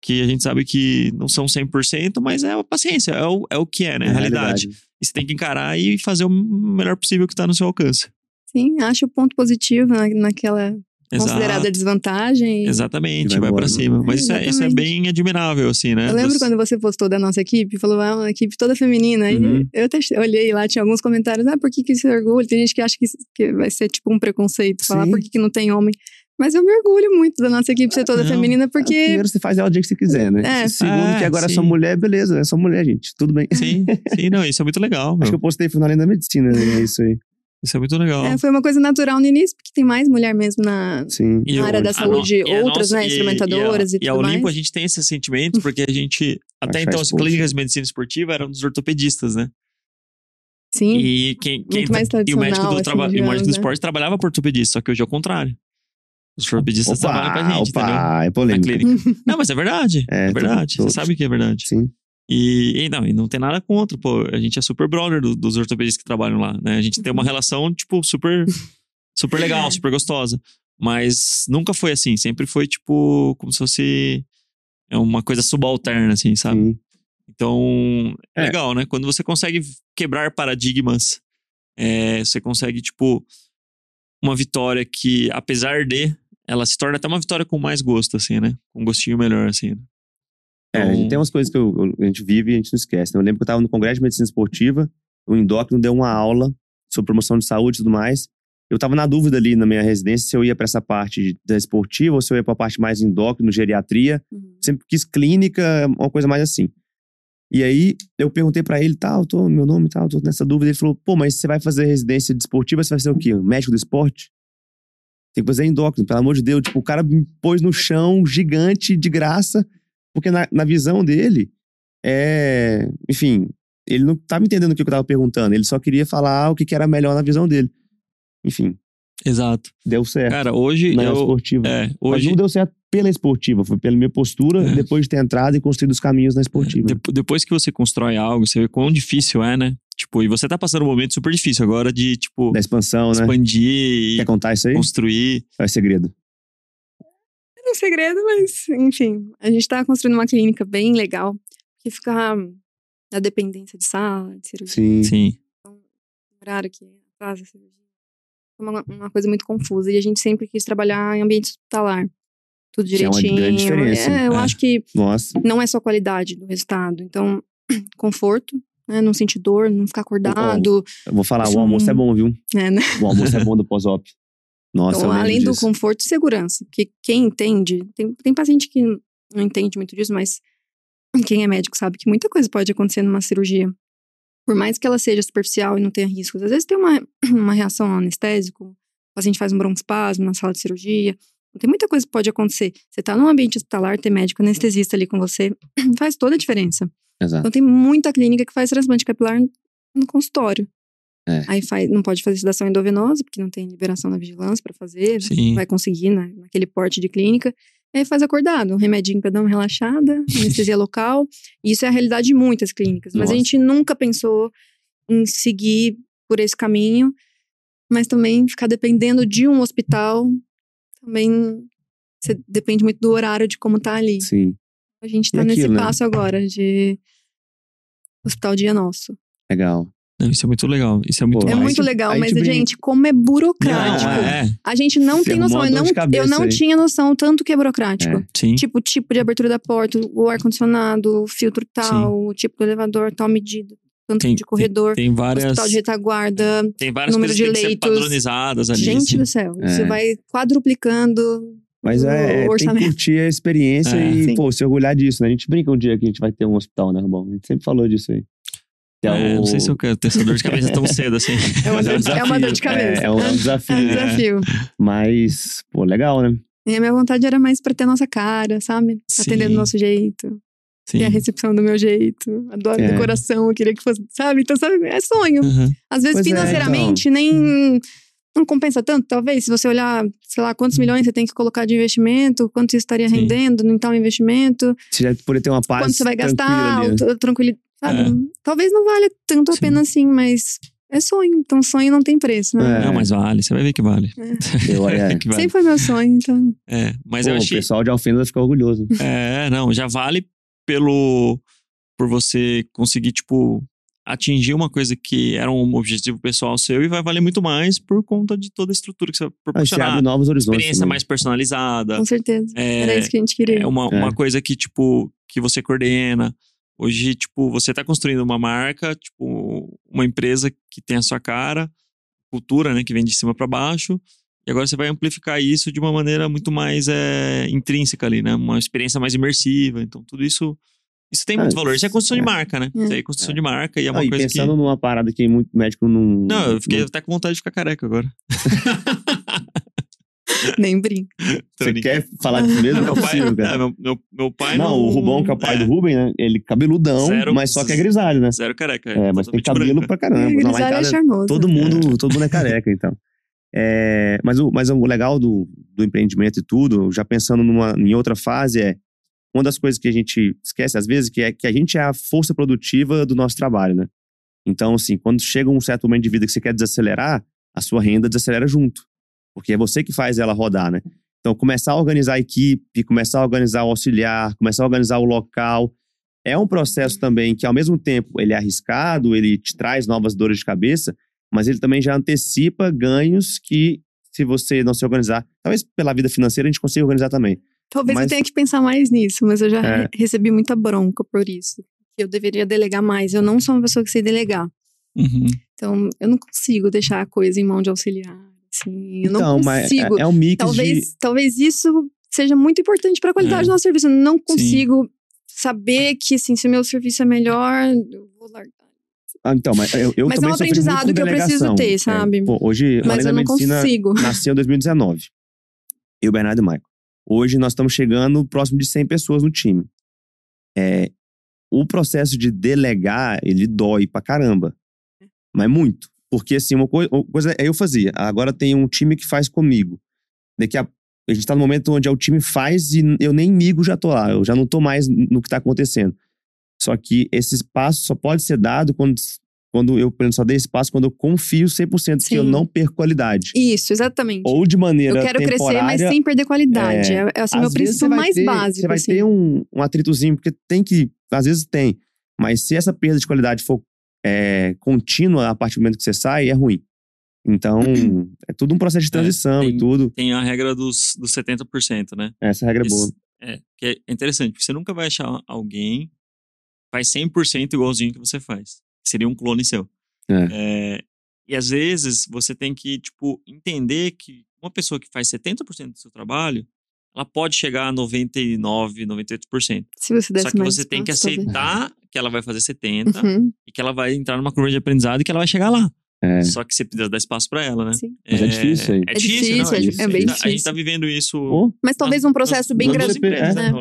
que a gente sabe que não são 100%, mas é a paciência, é o, é o que é, né? É a realidade. E você tem que encarar e fazer o melhor possível que tá no seu alcance. Sim, acho o ponto positivo na, naquela considerada Exato. desvantagem. e- Exatamente, E vai vai, pra embora, cima. Mas isso é, isso é bem admirável, assim, né? Eu lembro Das- quando você postou da nossa equipe, falou, ah, uma equipe toda feminina. E Uhum. eu até olhei lá, tinha alguns comentários, ah, por que, que esse orgulho? Tem gente que acha que, que vai ser tipo um preconceito, falar Sim. por que, que não tem homem. Mas eu me orgulho muito da nossa equipe ser toda Não. feminina, porque. Primeiro você faz ela o dia que você quiser, né? É. Segundo, É, que agora é sim. só mulher, beleza, é só mulher, gente. Tudo bem. Sim, sim, não, isso é muito legal, Acho meu. que eu postei foi na da Medicina, né? É isso aí. Isso é muito legal. é, foi uma coisa natural no início, porque tem mais mulher mesmo na. Sim. E na área da saúde, no- e outras, né, e- instrumentadoras e e a, tudo E a Olimpo, mais. a gente tem esse sentimento, porque a gente. [laughs] Até Achar então, as clínicas de medicina esportiva eram dos ortopedistas, né? Sim. E quem. quem Muito mais e o médico do, tradicional, traba- assim, e o médico do digamos, né? esporte trabalhava por ortopedista, só que hoje é o contrário. Os ortopedistas trabalham com a gente, opa, entendeu? é Na polêmica. clínica. [laughs] Não, mas é verdade. É, É, verdade. Você sabe que é verdade. Sim. E, e não, e não tem nada contra, pô. A gente é super brother do- dos ortopedistas que trabalham lá, né? A gente tem uma Uhum. relação, tipo, super, [laughs] super legal, super gostosa. Mas nunca foi assim. Sempre foi, tipo, como se fosse é uma coisa subalterna, assim, sabe? Sim. Então, é É. legal, né? Quando você consegue quebrar paradigmas, é, você consegue, tipo, uma vitória que, apesar de, ela se torna até uma vitória com mais gosto, assim, né? Com um gostinho melhor, assim. né? É, a gente Então- tem umas coisas que eu- eu- a gente vive e a gente não esquece. né? Eu lembro que eu estava no Congresso de Medicina Esportiva, o endócrino deu uma aula sobre promoção de saúde e tudo mais. Eu estava na dúvida ali na minha residência se eu ia para essa parte da esportiva ou se eu ia para a parte mais endócrino, geriatria. Uhum. Sempre quis clínica, uma coisa mais assim. E aí eu perguntei para ele, tal, tô, meu nome, tal, tô nessa dúvida. Ele falou, pô, mas você vai fazer residência de esportiva, você vai ser o quê? Médico do esporte? Tem que fazer endócrino, pelo amor de Deus. Tipo, o cara me pôs no chão, gigante, de graça, porque na, na visão dele, é. Enfim, ele não tava entendendo o que eu tava perguntando, ele só queria falar o que, que era melhor na visão dele. Enfim, Exato. deu certo. Cara, hoje na eu. esportiva. É, Mas hoje. não deu certo pela esportiva, foi pela minha postura, É. depois de ter entrado e construído os caminhos na esportiva. Dep- depois que você constrói algo, você vê quão difícil é, né? Tipo, e você tá passando um momento super difícil agora de, tipo, Da expansão, né? expandir Quer e contar isso aí? construir. É segredo. É um segredo, mas, enfim, a gente tá construindo uma clínica bem legal, que fica da dependência de sala, de cirurgia, Sim. Sim. horário que atrasa a cirurgia. É uma, uma coisa muito confusa. E a gente sempre quis trabalhar em ambiente hospitalar. Tudo Que é uma direitinho. grande diferença. É, eu É. acho que Nossa. não é só qualidade do resultado. Então, [clears throat] conforto, né? Não sentir dor, não ficar acordado. Eu vou falar, Isso o almoço não- é bom, viu? né, né? O almoço é bom do pós-op. Nossa, Então, além do disso. conforto e segurança. Porque quem entende, tem, tem paciente que não entende muito disso, mas quem é médico sabe que muita coisa pode acontecer numa cirurgia. Por mais que ela seja superficial e não tenha riscos. Às vezes tem uma, [clears throat] uma reação ao anestésico, o paciente faz um broncoespasmo na sala de cirurgia. Tem muita coisa que pode acontecer. Você tá num ambiente hospitalar, ter médico anestesista ali com você, [clears throat] faz toda a diferença. Exato. Então tem muita clínica que faz transplante capilar no consultório. É. Aí faz, não pode fazer sedação endovenosa, porque não tem liberação da vigilância para fazer. Sim. Vai conseguir né, naquele porte de clínica. Aí faz acordado, um remedinho para dar uma relaxada, anestesia [laughs] local. Isso é a realidade de muitas clínicas. Mas a Nossa. gente nunca pensou em seguir por esse caminho. Mas também ficar dependendo de um hospital, também você depende muito do horário de como tá ali. Sim. A gente E tá nesse aquilo, né? passo agora de hospital dia nosso. Legal. Não, isso é muito legal. Isso é muito Pô, É muito legal, mas, brinca. gente, como é burocrático. Não, é, A gente não tem Arrumou noção. Eu não, eu não aí. tinha noção tanto que é burocrático. É. sim. Tipo, o tipo de abertura da porta, o ar-condicionado, o filtro tal, o tipo do elevador, tal medida, tanto Tem- de corredor, Tem várias. hospital de retaguarda. Tem várias número coisas de leitos. padronizadas ali. gente assim. do céu, É. vai quadruplicando. Mas é, é, tem que curtir a experiência É. e, Sim. pô, se orgulhar disso, né? A gente brinca um dia que a gente vai ter um hospital, né, Rubão? A gente sempre falou disso aí. Que É, o- Não sei se eu quero ter essa dor de cabeça tão cedo assim. É uma, Mas [laughs] dor, um é uma dor de desafio. cabeça. É, é um, é um É desafio. um né? desafio. Mas, pô, legal, né? E a minha vontade era mais pra ter a nossa cara, sabe? Atender do nosso jeito. Sim. E a recepção do meu jeito. Adoro É. decoração, eu queria que fosse, sabe? Então, sabe, é sonho. Uhum. Às vezes, Pois é, financeiramente, nem. Não compensa tanto, talvez, se você olhar, sei lá, quantos milhões você tem que colocar de investimento, quanto isso estaria Sim. rendendo em tal investimento, Você já poder ter uma paz quanto você vai gastar, ali, né? o- tranquilidade. É. Talvez não valha tanto a Sim. pena assim, mas é sonho. Então, sonho não tem preço, né? É. Não, mas vale, você vai ver que vale. [laughs] Eu, é. que vale. Sempre foi meu sonho, então. É, mas Pô, eu o achei. pessoal de Alfenda vai ficar orgulhoso. É, não, já vale pelo. Por você conseguir, tipo, atingir uma coisa que era um objetivo pessoal seu e vai valer muito mais por conta de toda a estrutura que você vai você proporcionar. abre novos horizontes. Experiência também. mais personalizada. Com certeza. É, Era isso que a gente queria. É uma, É. uma coisa que, tipo, que você coordena. Hoje, tipo, você tá construindo uma marca, tipo, uma empresa que tem a sua cara, cultura, né, que vem de cima para baixo. E agora você vai amplificar isso de uma maneira muito mais é, intrínseca ali, né? Uma experiência mais imersiva. Então, tudo isso, isso tem Ah, muito valor. Isso é construção é. de marca, né? É. Isso aí é construção de marca e é uma Ah, e coisa pensando que... numa parada que muito médico não. Não, eu fiquei não- até com vontade de ficar careca agora. [laughs] Nem brinco. Você quer falar disso mesmo? Não Meu é pai, possível, cara. é, meu, meu, meu pai Não, o Rubão, que é o pai é. do Ruben, né? Ele cabeludão, Zero- mas só que é grisalho, né? Zero careca. É, mas tem cabelo branca. pra caramba. Não, Grisalho é casa charmoso. todo mundo, todo mundo é careca, então. É, mas, o, mas o legal do, do empreendimento e tudo, já pensando numa, em outra fase, é uma das coisas que a gente esquece às vezes, que é que a gente é a força produtiva do nosso trabalho, né? Então, assim, quando chega um certo momento de vida que você quer desacelerar, a sua renda desacelera junto. Porque é você que faz ela rodar, né? Então, começar a organizar a equipe, começar a organizar o auxiliar, começar a organizar o local, é um processo também que, ao mesmo tempo, ele é arriscado, ele te traz novas dores de cabeça, mas ele também já antecipa ganhos que, se você não se organizar, talvez pela vida financeira a gente consiga organizar também. Talvez Mas- eu tenha que pensar mais nisso, mas eu já É. re- recebi muita bronca por isso. Eu deveria delegar mais. Eu não sou uma pessoa que sei delegar. Uhum. Então, eu não consigo deixar a coisa em mão de auxiliar. Assim, eu não então, mas consigo. é, é um mix talvez, de... talvez isso seja muito importante para a qualidade É. do nosso serviço. Eu não consigo saber que, assim, se o meu serviço é melhor, eu vou largar. Ah, então, mas eu, eu Mas é também um sofri muito aprendizado que eu preciso ter, É, sabe? pô, hoje, Mas eu não medicina, consigo. nasceu em 2019. Eu, Bernardo e Michael. Hoje nós estamos chegando próximo de 100 pessoas no time. É, o processo de delegar, ele dói pra caramba. Mas muito. Porque, assim, uma, coi- uma coisa é eu fazia. Agora tem um time que faz comigo. Daqui a, a gente tá no momento onde é o time faz e eu nem migo já tô lá. Eu já não tô mais no que tá acontecendo. Só que esse espaço só pode ser dado quando, quando eu por exemplo, só dei espaço quando eu confio 100% que eu Sim. não perco qualidade. Isso, exatamente. Ou de maneira eu quero crescer, mas sem perder qualidade. é, É, é assim, meu princípio mais ter- básico. Você vai assim. ter um, um atritozinho, porque tem que. Às vezes tem. Mas se essa perda de qualidade for é, contínua a partir do momento que você sai, é ruim. Então, é tudo um processo de transição tem- e tudo. Tem a regra dos, dos 70%, né? Essa regra é boa. É, que é interessante, porque você nunca vai achar alguém que faz 100% igualzinho que você faz. Seria um clone seu. É. É, e às vezes você tem que, tipo, entender que uma pessoa que faz 70% do seu trabalho, ela pode chegar a 99, 98%. Se você desse Só que você tem que talvez. aceitar que ela vai fazer 70% Uhum, e que ela vai entrar numa curva de aprendizado e que ela vai chegar lá. É. Só que você precisa dar espaço pra ela, né? sim. Mas é difícil aí. É É difícil, difícil, não, é difícil. é bem A gente tá- A gente difícil. tá vivendo isso Ou- Mas talvez um processo bem gradual. né?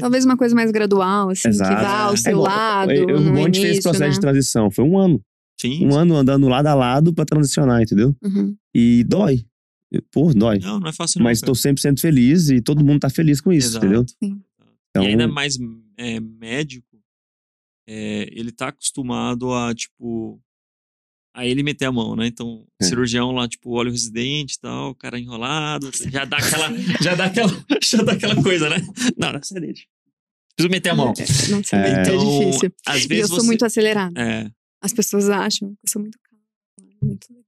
Talvez uma coisa mais gradual, assim, Exato. que vá ao É, seu lado. eu- no o Monte fez esse processo né? de transição. Foi um ano. Sim. Um ano andando lado a lado pra transicionar, entendeu? Uhum. E dói. Pô, dói. Não, não é fácil não. Mas cara. tô 100% feliz e todo mundo tá feliz com isso, Exato. entendeu? Sim. Então, e ainda mais é, médico, é, ele tá acostumado a, tipo, a ele meter a mão, né? Então, É. cirurgião lá, tipo, olha o residente e tal, o cara enrolado, já dá aquela, [laughs] já dá aquela, [laughs] já dá aquela coisa, né? Não, não, você deixa. Preciso meter a mão. Não sei, é, Então, difícil. às E eu vezes sou você... muito acelerada. É, As pessoas acham que eu sou muito calma, muito legal.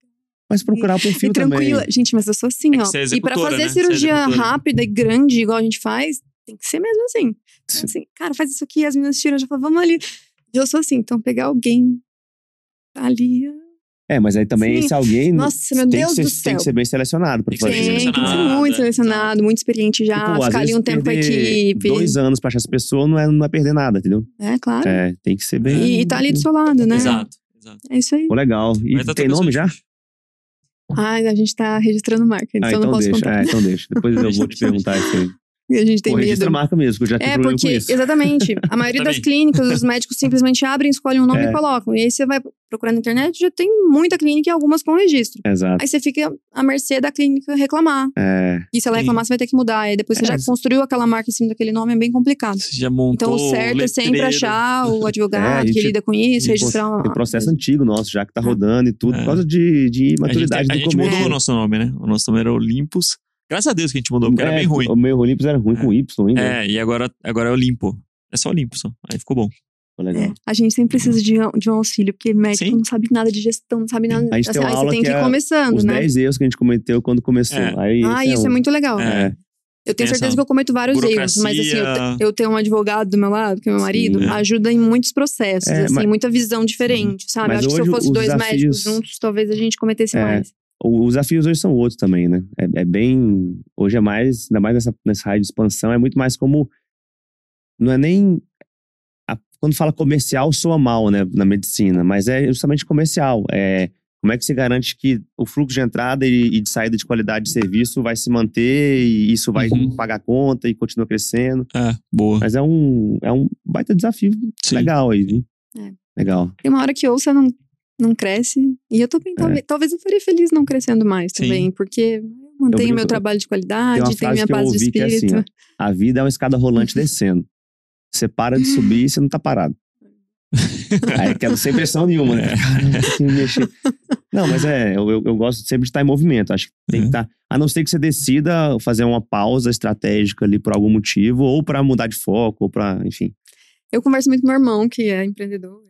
mas procurar E perfil também. tranquila. Gente, mas eu sou assim, É ó. é e pra executora, fazer né? É cirurgia rápida e grande, igual a gente faz, tem que ser mesmo assim. Sim. assim cara, faz isso aqui, as meninas tiram, já falo, vamos ali. Eu sou assim, então pegar alguém ali. É, mas aí também Sim. se alguém. Nossa, meu tem Deus que ser, do Tem céu. que ser bem selecionado pra Tem fazer. bem Tem, tem que ser muito selecionado, muito experiente já, Tipo, ficar ali um tempo com a equipe. Dois anos pra achar essa pessoa não é, não é perder nada, entendeu? É, claro. É, tem que ser bem. E, e tá ali do seu lado, né? exato, exato. É isso aí. Pô, legal. E tá tem nome já? Ai, a gente tá registrando marca, então Ah, eu não então posso deixa. contar. É, então deixa. Depois [laughs] eu vou te perguntar isso aí. E a gente tem Pô, registra a medo. marca mesmo, que eu já tive É, problema porque, isso. exatamente. [laughs] A maioria das clínicas, os médicos simplesmente abrem, escolhem um nome É. e colocam. E aí você vai procurar na internet, já tem muita clínica e algumas com registro. Exato. Aí você fica à mercê da clínica reclamar. É, E se ela Sim. reclamar, você vai ter que mudar. Aí depois você É, já construiu aquela marca em cima daquele nome, é bem complicado. Você já montou Então o certo é sempre achar o [laughs] É, advogado a que gente- lida com isso, tem registrar uma. tem processo antigo nosso já que tá rodando e tudo, É. por causa de, de A gente, maturidade a do gente começo. mudou o nosso nome, né? O nosso nome era Olympus. Graças a Deus que a gente mudou, porque era É, bem ruim. O meu Olympus era ruim com Y ainda. É, e agora, agora é Olimpo. É só Olimpo só. Aí ficou bom. É, a gente sempre precisa de, um- de um auxílio, porque médico Sim. não sabe nada de gestão, não sabe nada. A gente tem uma aula você tem que que ir é começando, Os né? 10 erros que a gente cometeu quando começou. É. Aí, Ah, esse isso é, um. muito legal. É. Eu tenho Tem certeza que eu cometo vários erros, mas assim, eu, eu ter um advogado do meu lado, que é meu Sim, marido, é. ajuda em muitos processos, É, assim, mas- muita visão diferente, sabe? Mas Acho que se eu fosse os dois desafios- médicos juntos, talvez a gente cometesse É. mais. Os desafios hoje são outros também, né? É, é bem. Hoje é mais, ainda mais nessa, nessa raio de expansão, é muito mais como. Não é nem. a- quando fala comercial, soa mal, né? Na medicina, mas é justamente comercial. É. Como é que se garante que o fluxo de entrada e, e de saída de qualidade de serviço vai se manter e isso vai Uhum. pagar conta e continua crescendo? É, boa. Mas é um, é um baita desafio Sim. legal aí, viu? É. Legal. Tem uma hora que ou você não, não cresce, e eu também, talvez, talvez eu faria feliz não crescendo mais Sim. também, porque eu mantenho brinco- meu trabalho de qualidade, tenho minha eu paz de ouvi que é assim, espírito. ó, a vida é uma escada rolante descendo. Você para de subir e você não tá parado. [laughs] Aí quero sem pressão nenhuma, né? Mexer. Não, mas é, eu, eu, eu gosto sempre de estar em movimento. Acho que tem que Uhum. estar. A não ser que você decida fazer uma pausa estratégica ali por algum motivo, ou pra mudar de foco, ou pra, enfim. Eu converso muito com meu irmão, que é empreendedor,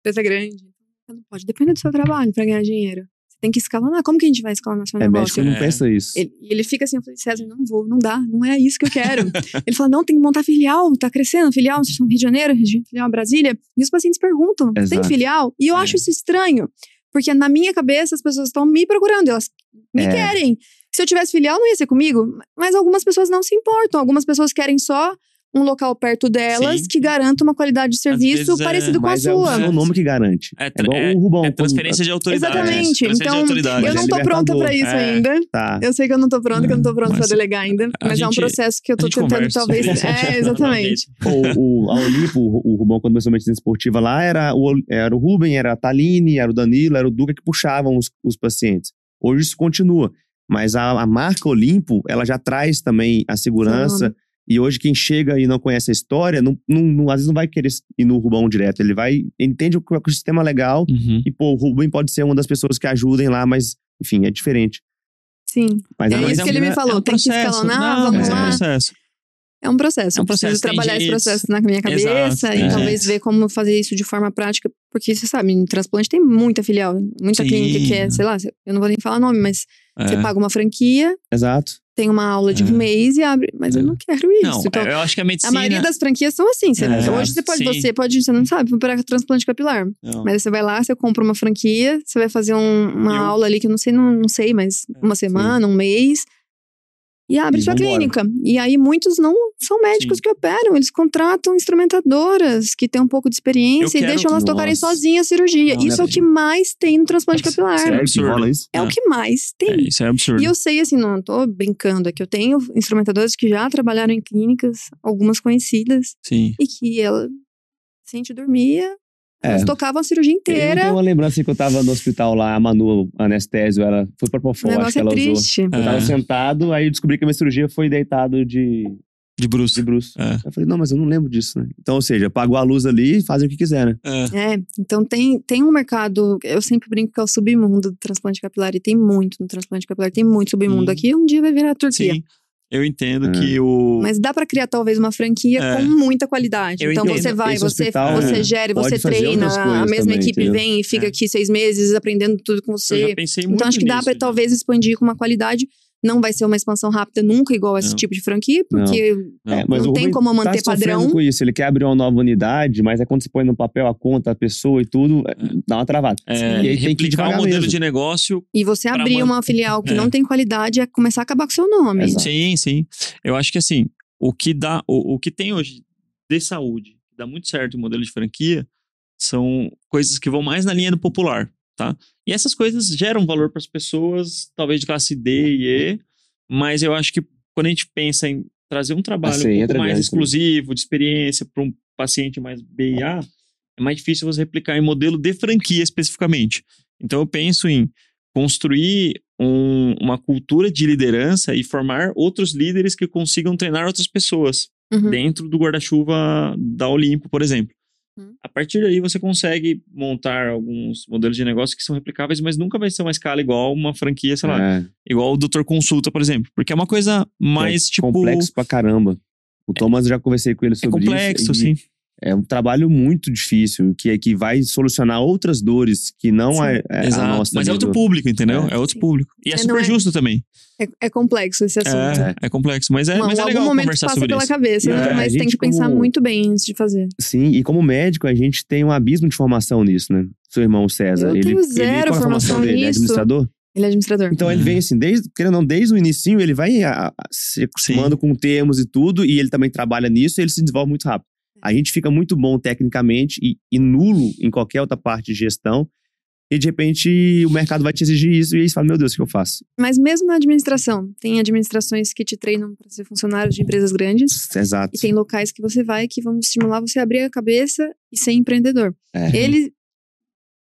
empresa grande. Você não pode depender do seu trabalho para ganhar dinheiro. Você tem que escalonar. Como que a gente vai escalonar seu É negócio? médico não É. pensa isso. Ele, e ele fica assim, eu falei, César, não vou, não dá, não é isso que eu quero. [laughs] ele fala, não, tem que montar filial, tá crescendo, filial, vocês no Rio de Janeiro, filial Brasília. E os pacientes perguntam, tem Exato. filial? E eu É. acho isso estranho, porque na minha cabeça as pessoas estão me procurando, elas me É. querem. Se eu tivesse filial, não ia ser comigo, mas algumas pessoas não se importam, algumas pessoas querem só um local perto delas Sim. que garanta uma qualidade de serviço vezes é- parecido com a Mas é o sua. seu nome que garante. É É, tra- igual é- o Rubão. É transferência de autoridade. Exatamente. Transferência Então, de autoridade. Eu não é tô pronta pra isso É. ainda. Tá. Eu sei que eu não tô pronta, que eu não tô pronta Mas pra delegar ainda. Mas é um gente- processo que eu tô gente tentando, conversa talvez. [laughs] É, exatamente. Pô, o, a Olimpo, o, o Rubão, quando começou a medicina esportiva lá, era o, era o Ruben, era a Taline, era o Danilo, era o Duca que puxavam os, os pacientes. Hoje isso continua. Mas a, a marca Olimpo, ela já traz também a segurança. E hoje quem chega e não conhece a história, não, não- não- às vezes não vai querer ir no Rubão direto. Ele vai, entende o ecossistema legal. Uhum. E, pô, o Rubem pode ser uma das pessoas que ajudem lá, mas, enfim, é diferente. Sim. Mas É a isso que ele me falou, tem que escalonar, Não, vamos mas é um lá. processo. É um processo. É um eu preciso processo, trabalhar esse processo na minha cabeça Exato, e é. talvez ver como fazer isso de forma prática, porque você sabe, em transplante tem muita filial, muita Sim. clínica que é, sei lá, eu não vou nem falar nome, mas você É. paga uma franquia, Exato. Tem uma aula de É. um mês e abre, mas eu É. não quero isso. Não, então, eu acho que a medicina. a maioria das franquias são assim. Você- É, hoje você pode, sim. você pode, você não sabe, para transplante capilar. Não. Mas você vai lá, você compra uma franquia, você vai fazer um- uma Eu- aula ali que eu não sei, não, não sei, mas É, uma semana, um mês. E abre E sua clínica. E aí muitos não são médicos Sim. que operam, eles contratam instrumentadoras que têm um pouco de experiência Eu e quero- deixam elas tocarem Nossa. sozinhas a cirurgia. Não, isso não é é o que mais tem no transplante Nossa, capilar. sério? Sério que absurdo. isso? É o que mais tem. É, isso é absurdo. E eu sei, assim, não tô brincando, é que eu tenho instrumentadoras que já trabalharam em clínicas, algumas conhecidas, Sim. e que ela, se a gente dormia, É. elas tocavam a cirurgia Eu inteira. tenho uma lembrança que eu tava no hospital lá, a Manu, anestésio, ela foi pra O Pofol, acho que é ela usou. triste. Eu tava É. sentado, aí eu descobri que a minha cirurgia foi deitado de, De bruxo. de bruxo. É. Eu falei, não, mas eu não lembro disso, né? Então, ou seja, apagou a luz ali e fazem o que quiser, né? É. É, então tem, tem um mercado, eu sempre brinco que é o submundo do transplante capilar, e tem muito no transplante capilar, tem muito submundo Sim. aqui, um dia vai virar a Turquia. Sim. Eu entendo É. que o. Mas dá pra criar talvez uma franquia É. com muita qualidade. Eu então entendo. você vai, Esse você, hospital você gere, pode você treina, a mesma também, equipe entendeu? vem e fica É. aqui seis meses aprendendo tudo com Eu você. já pensei muito Então acho que dá já. talvez expandir com uma qualidade. Não vai ser uma expansão rápida nunca igual esse Não. tipo de franquia, porque Não. É, mas não o tem Rubem como manter tá padrão. com isso. Ele quer abrir uma nova unidade, mas é quando você põe no papel a conta, a pessoa e tudo, é, dá uma travada. É, E aí tem que o devagar modelo mesmo. de negócio. E você abrir uma filial que É. não tem qualidade é começar a acabar com o seu nome. Exato. Sim, sim. Eu acho que assim, o que dá, o, o que tem hoje de saúde, que dá muito certo o modelo de franquia, são coisas que vão mais na linha do popular, tá? E essas coisas geram valor para as pessoas, talvez de classe D e E, mas eu acho que quando a gente pensa em trazer um trabalho Assim, um pouco mais dentro. exclusivo, de experiência para um paciente mais B e A, é mais difícil você replicar em modelo de franquia especificamente. Então eu penso em construir um- uma cultura de liderança e formar outros líderes que consigam treinar outras pessoas Uhum. dentro do guarda-chuva da Olimpo, por exemplo. Uhum. A partir daí você consegue montar alguns modelos de negócio que são replicáveis, mas nunca vai ser uma escala igual uma franquia, sei lá, É, igual o Doutor Consulta, por exemplo, porque é uma coisa mais é tipo complexo pra caramba. O Thomas eu já conversei com ele é sobre complexo, isso. e sim. É um trabalho muito difícil, que, é que vai solucionar outras dores que não Sim. é, é a nossa. Mas é outro público, entendeu? É. É, outro público. E é, É, não super é- justo também. É, é complexo esse assunto. É, é complexo, mas é, Uma- mas é algum legal momento conversar passa sobre pela isso. cabeça, É, né? mas tem que pensar como- muito bem antes de fazer. Sim, e como médico, a gente tem um abismo de formação nisso, né? Seu irmão César. Eu ele, tenho ele, zero é a formação dele? É administrador? Ele é administrador. Então ele É. vem assim, desde, querendo ou não, desde o inicinho, ele vai a- a- se acostumando com termos e tudo, e ele também trabalha nisso e ele se desenvolve muito rápido. A gente fica muito bom tecnicamente e, e nulo em qualquer outra parte de gestão, e de repente o mercado vai te exigir isso, e aí você fala, meu Deus, o que eu faço? Mas mesmo na administração, tem administrações que te treinam para ser funcionário de empresas grandes. Exato. E tem locais que você vai que vão estimular você a abrir a cabeça e ser empreendedor. É. Ele.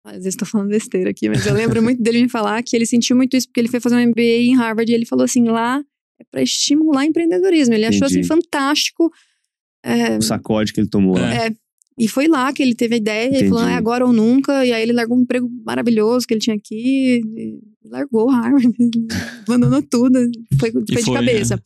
Às vezes estou falando besteira aqui, mas eu lembro muito dele me falar que ele sentiu muito isso porque ele foi fazer um MBA em Harvard e ele falou assim: lá é para estimular empreendedorismo. Ele achou assim Entendi. fantástico. É, O sacode que ele tomou lá. É. e foi lá que ele teve a ideia, ele falou, Entendi. é agora ou nunca, e aí ele largou um emprego maravilhoso que ele tinha aqui, largou o Harvard, [laughs] abandonou tudo, foi, foi de foi, cabeça.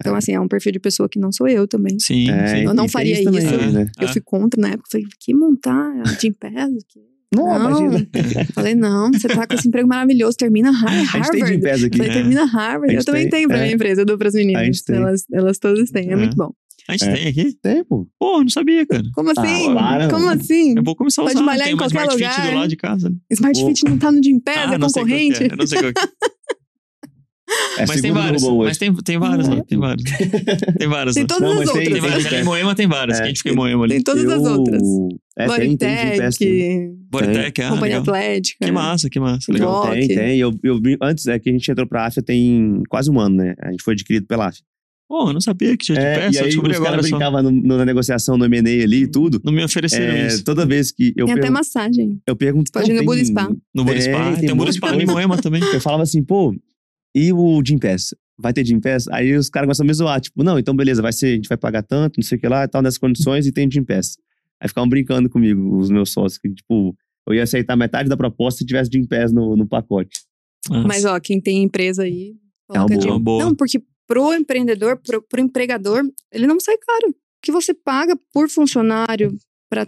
Então, assim, é um perfil de pessoa que não sou eu também. Sim, É, sim. Eu não faria também, isso. né? Eu É. fui contra na época, falei, que montar Jim Pass? Que... Não, Não. imagina. [laughs] Falei, não, você tá com esse emprego maravilhoso, termina Har- A gente tem Harvard. de aqui. Falei, É. termina Harvard. Eu também tem, tenho pra é. minha empresa, eu dou pras meninas. Elas, elas todas têm, é, É. muito bom. A gente É. tem aqui? Tem, pô. Pô, não sabia, cara. Como assim? para, Como mano. assim? Eu vou começar a Pode usar. malhar tem em uma qualquer Smart Fit lugar. do lado de casa. Smart Pô. Fit não tá no Jim Pass, Ah, é que concorrente. é. Eu não sei qual que é. É Mas tem hoje. Mas tem, tem várias lá. Tem várias. Tem várias Tem todas Não, as tem- Tem outras. várias. Ali em Moema tem várias. É. Que a gente fica em Moema ali. Tem todas as outras. É, tem, tem de. Bodytech, Bodytech, ah, Companhia legal. Atlética. Que massa, que massa. Legal. Tem, tem. Eu, eu, antes é que a gente entrou pra AFIA tem quase um ano, né? A gente foi adquirido pela AFIA. Pô, eu não sabia que tinha de É, pé, e aí os caras brincavam na negociação, no M&A ali e tudo. Não me ofereceram É, isso. toda vez que eu, Tem até pergun- massagem. eu pergunto... Pode ir "Não, no tem- Spa." No Boris Tem, Spa. tem Tem de Spa em. Moema [laughs] também. Eu falava assim, pô, e o Gym Pass? Vai ter Gym Pass? Aí os caras começam a me zoar, tipo, não, então beleza, vai ser, a gente vai pagar tanto, não sei o que lá, e tal, nessas condições, e tem Gym Pass. Aí ficavam brincando comigo, os meus sócios, que tipo, eu ia aceitar metade da proposta se tivesse Gym Pass no, no pacote. Nossa. Mas, ó, quem tem empresa aí. É boa. Uma boa. Não, porque pro empreendedor, pro, pro empregador, ele não sai caro. O que você paga por funcionário pra.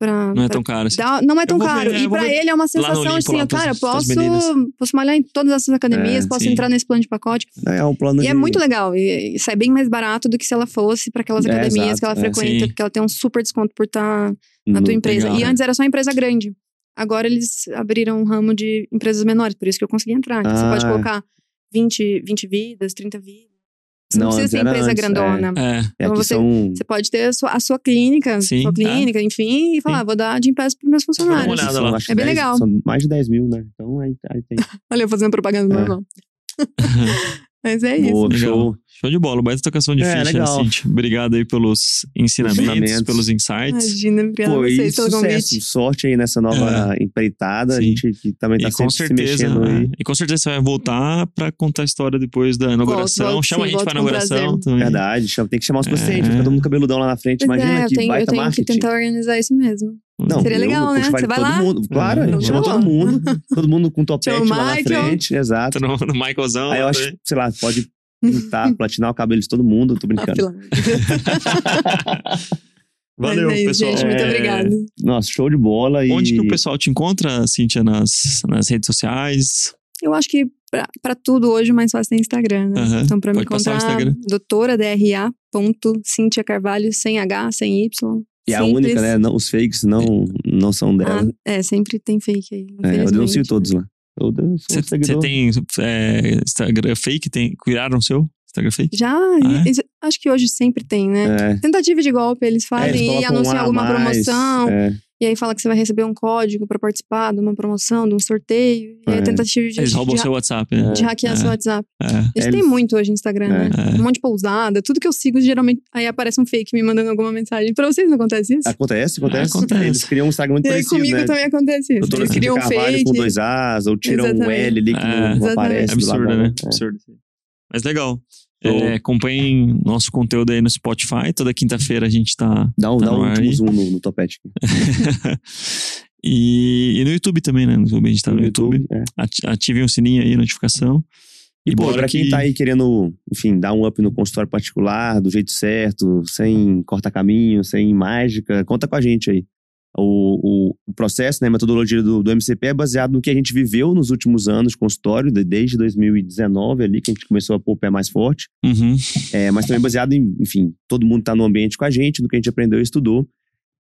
pra Não é tão caro assim. dar- não é tão ver, caro. é, e eu ver ele é uma sensação Olimpo, assim, lá cara, pras posso, posso malhar em todas essas academias, É, posso sim. entrar nesse plano de pacote. É um plano E de... é muito legal. E, sai bem mais barato do que se ela fosse para aquelas É, academias exato, que ela é. frequenta, Sim. porque ela tem um super desconto por estar na no- tua empresa. legal, e antes era só empresa grande. Agora eles abriram um ramo de empresas menores, por isso que eu consegui entrar. que Você Ah. pode colocar 20, 20 vidas, 30 vidas. Você não, Não, precisa ser empresa antes, grandona. É, É, Então você- são... Você pode ter a sua, a sua clínica, Sim, sua clínica, enfim, e falar, Sim. ah, vou dar de pés para meus dar uma funcionários. olhada são, É bem 10 legal. São mais de 10 mil, né? Então aí, aí tem. [laughs] Olha, eu fazendo propaganda É. normal. [laughs] Mas é isso. Boa, show. Show de bola, baita tocação de É, ficha, legal. Cintia. Obrigado aí pelos ensinamentos, Ensinamentos. pelos insights. Imagina, obrigada a Pô, vocês pelo sucesso. convite. Sorte aí nessa nova empreitada. A Sim. gente que também tá E com sempre se certeza, mexendo aí. é, e com certeza você vai voltar pra contar a história depois da inauguração. volto, Chama sim, a gente pra inauguração também. Verdade, tem que chamar os É. pacientes, fica todo mundo cabeludão lá na frente. Pois Imagina é, eu que tenho, eu baita tenho que marketing. tentar organizar isso mesmo. Não, Seria eu legal, né? Você vai lá? mundo. Claro, a gente chama todo mundo. Todo mundo com [laughs] topete lá na frente. Exato. No, no Michaelzão. Aí eu acho, que, sei lá, pode pintar, [laughs] platinar o cabelo de todo mundo. Tô Ah, brincando. [laughs] Valeu, é isso, pessoal. gente. Muito É, obrigada. Nossa, show de bola. E... Onde que o pessoal te encontra, Cíntia, nas, nas redes sociais? Eu acho que pra, pra tudo hoje o mais fácil é Instagram, né? Aham. Então, pra me encontrar, Instagram. doutora DRA. Ponto, Cíntia Carvalho, sem H, sem Y. E a Simples. única, né? Não, os fakes não, não são dela. Ah, é, sempre tem fake aí. É, eu denuncio todos lá. Um Você seguidor. tem é, Instagram fake? Tem, criaram o seu Instagram fake? Já, Ah, é? acho que hoje sempre tem, né? É. Tentativa de golpe, eles É, fazem eles e um anunciam a alguma mais, promoção. É. E aí fala que você vai receber um código pra participar de uma promoção, de um sorteio. E aí É. é tentativa de, Eles roubam de, seu WhatsApp, né? de hackear É. seu WhatsApp. É. Isso Eles- tem muito hoje no Instagram, né? É. Um monte de pousada, tudo que eu sigo, geralmente, aí aparece um fake me mandando alguma mensagem. Pra vocês não acontece isso? Acontece, acontece. Acontece. Eles criam um Instagram muito e aí parecido, comigo né? também acontece isso. Eles criam um fake. com dois As, ou tiram um Exatamente. L ali que É. não, não Exatamente. aparece. do Absurdo, né? É. Absurdo. Mas legal. É, acompanhem nosso conteúdo aí no Spotify. Toda quinta-feira a gente tá. Dá um, Tá dá no um último zoom no, no topete. [laughs] e, e no YouTube também, né? No YouTube, a gente tá no, YouTube. é. Ati- Ativem o sininho aí, notificação. E, pô, bora pra quem que- tá aí querendo, enfim, dar um up no consultório particular, do jeito certo, sem corta-caminho, sem mágica, conta com a gente aí. O, o, processo, né, a metodologia do, do MCP é baseado no que a gente viveu nos últimos anos de consultório, de- desde 2019 ali, que a gente começou a pôr o pé mais forte. Uhum. É, mas também baseado em, enfim, todo mundo tá no ambiente com a gente, no que a gente aprendeu e estudou.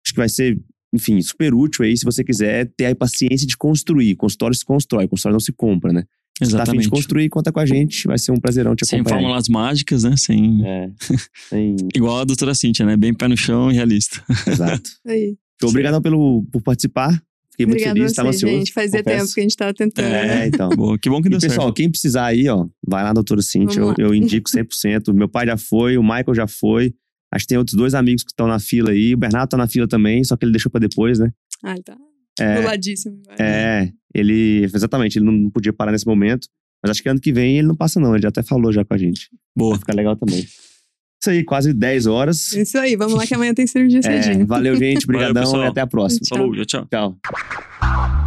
Acho que vai ser, enfim, super útil aí se você quiser ter a paciência de construir. Consultório se constrói, consultório não se compra, né? Se tá a fim de Exatamente. construir, conta com a gente, vai ser um prazerão te Sem acompanhar. fórmulas mágicas, né? Sem. É, sem... [laughs] Igual a doutora Cíntia, né? Bem pé no chão e realista. exato. Aí. Então, obrigado pelo, por participar. Fiquei muito Obrigada feliz, estava ansioso. gente. Fazia confesso. tempo que a gente tava tentando. né? É, então. [laughs] Boa, que bom que E deu pessoal, certo. quem precisar aí, ó, vai lá, doutora Cintia. Eu, eu [laughs] indico 100%. Meu pai já foi, o Michael já foi. Acho que tem outros dois amigos que estão na fila aí. O Bernardo tá na fila também, só que ele deixou pra depois, né? Ah, ele tá É, boladíssimo. é, ele. Exatamente, ele não podia parar nesse momento. Mas acho que ano que vem ele não passa, não. Ele já até falou já com a gente. Boa. Vai ficar legal também. Isso aí, quase 10 horas. Isso aí, vamos lá que amanhã tem cirurgia É, cedinho. valeu, gente. Obrigadão e até a próxima. Falou, tchau, tchau. Tchau.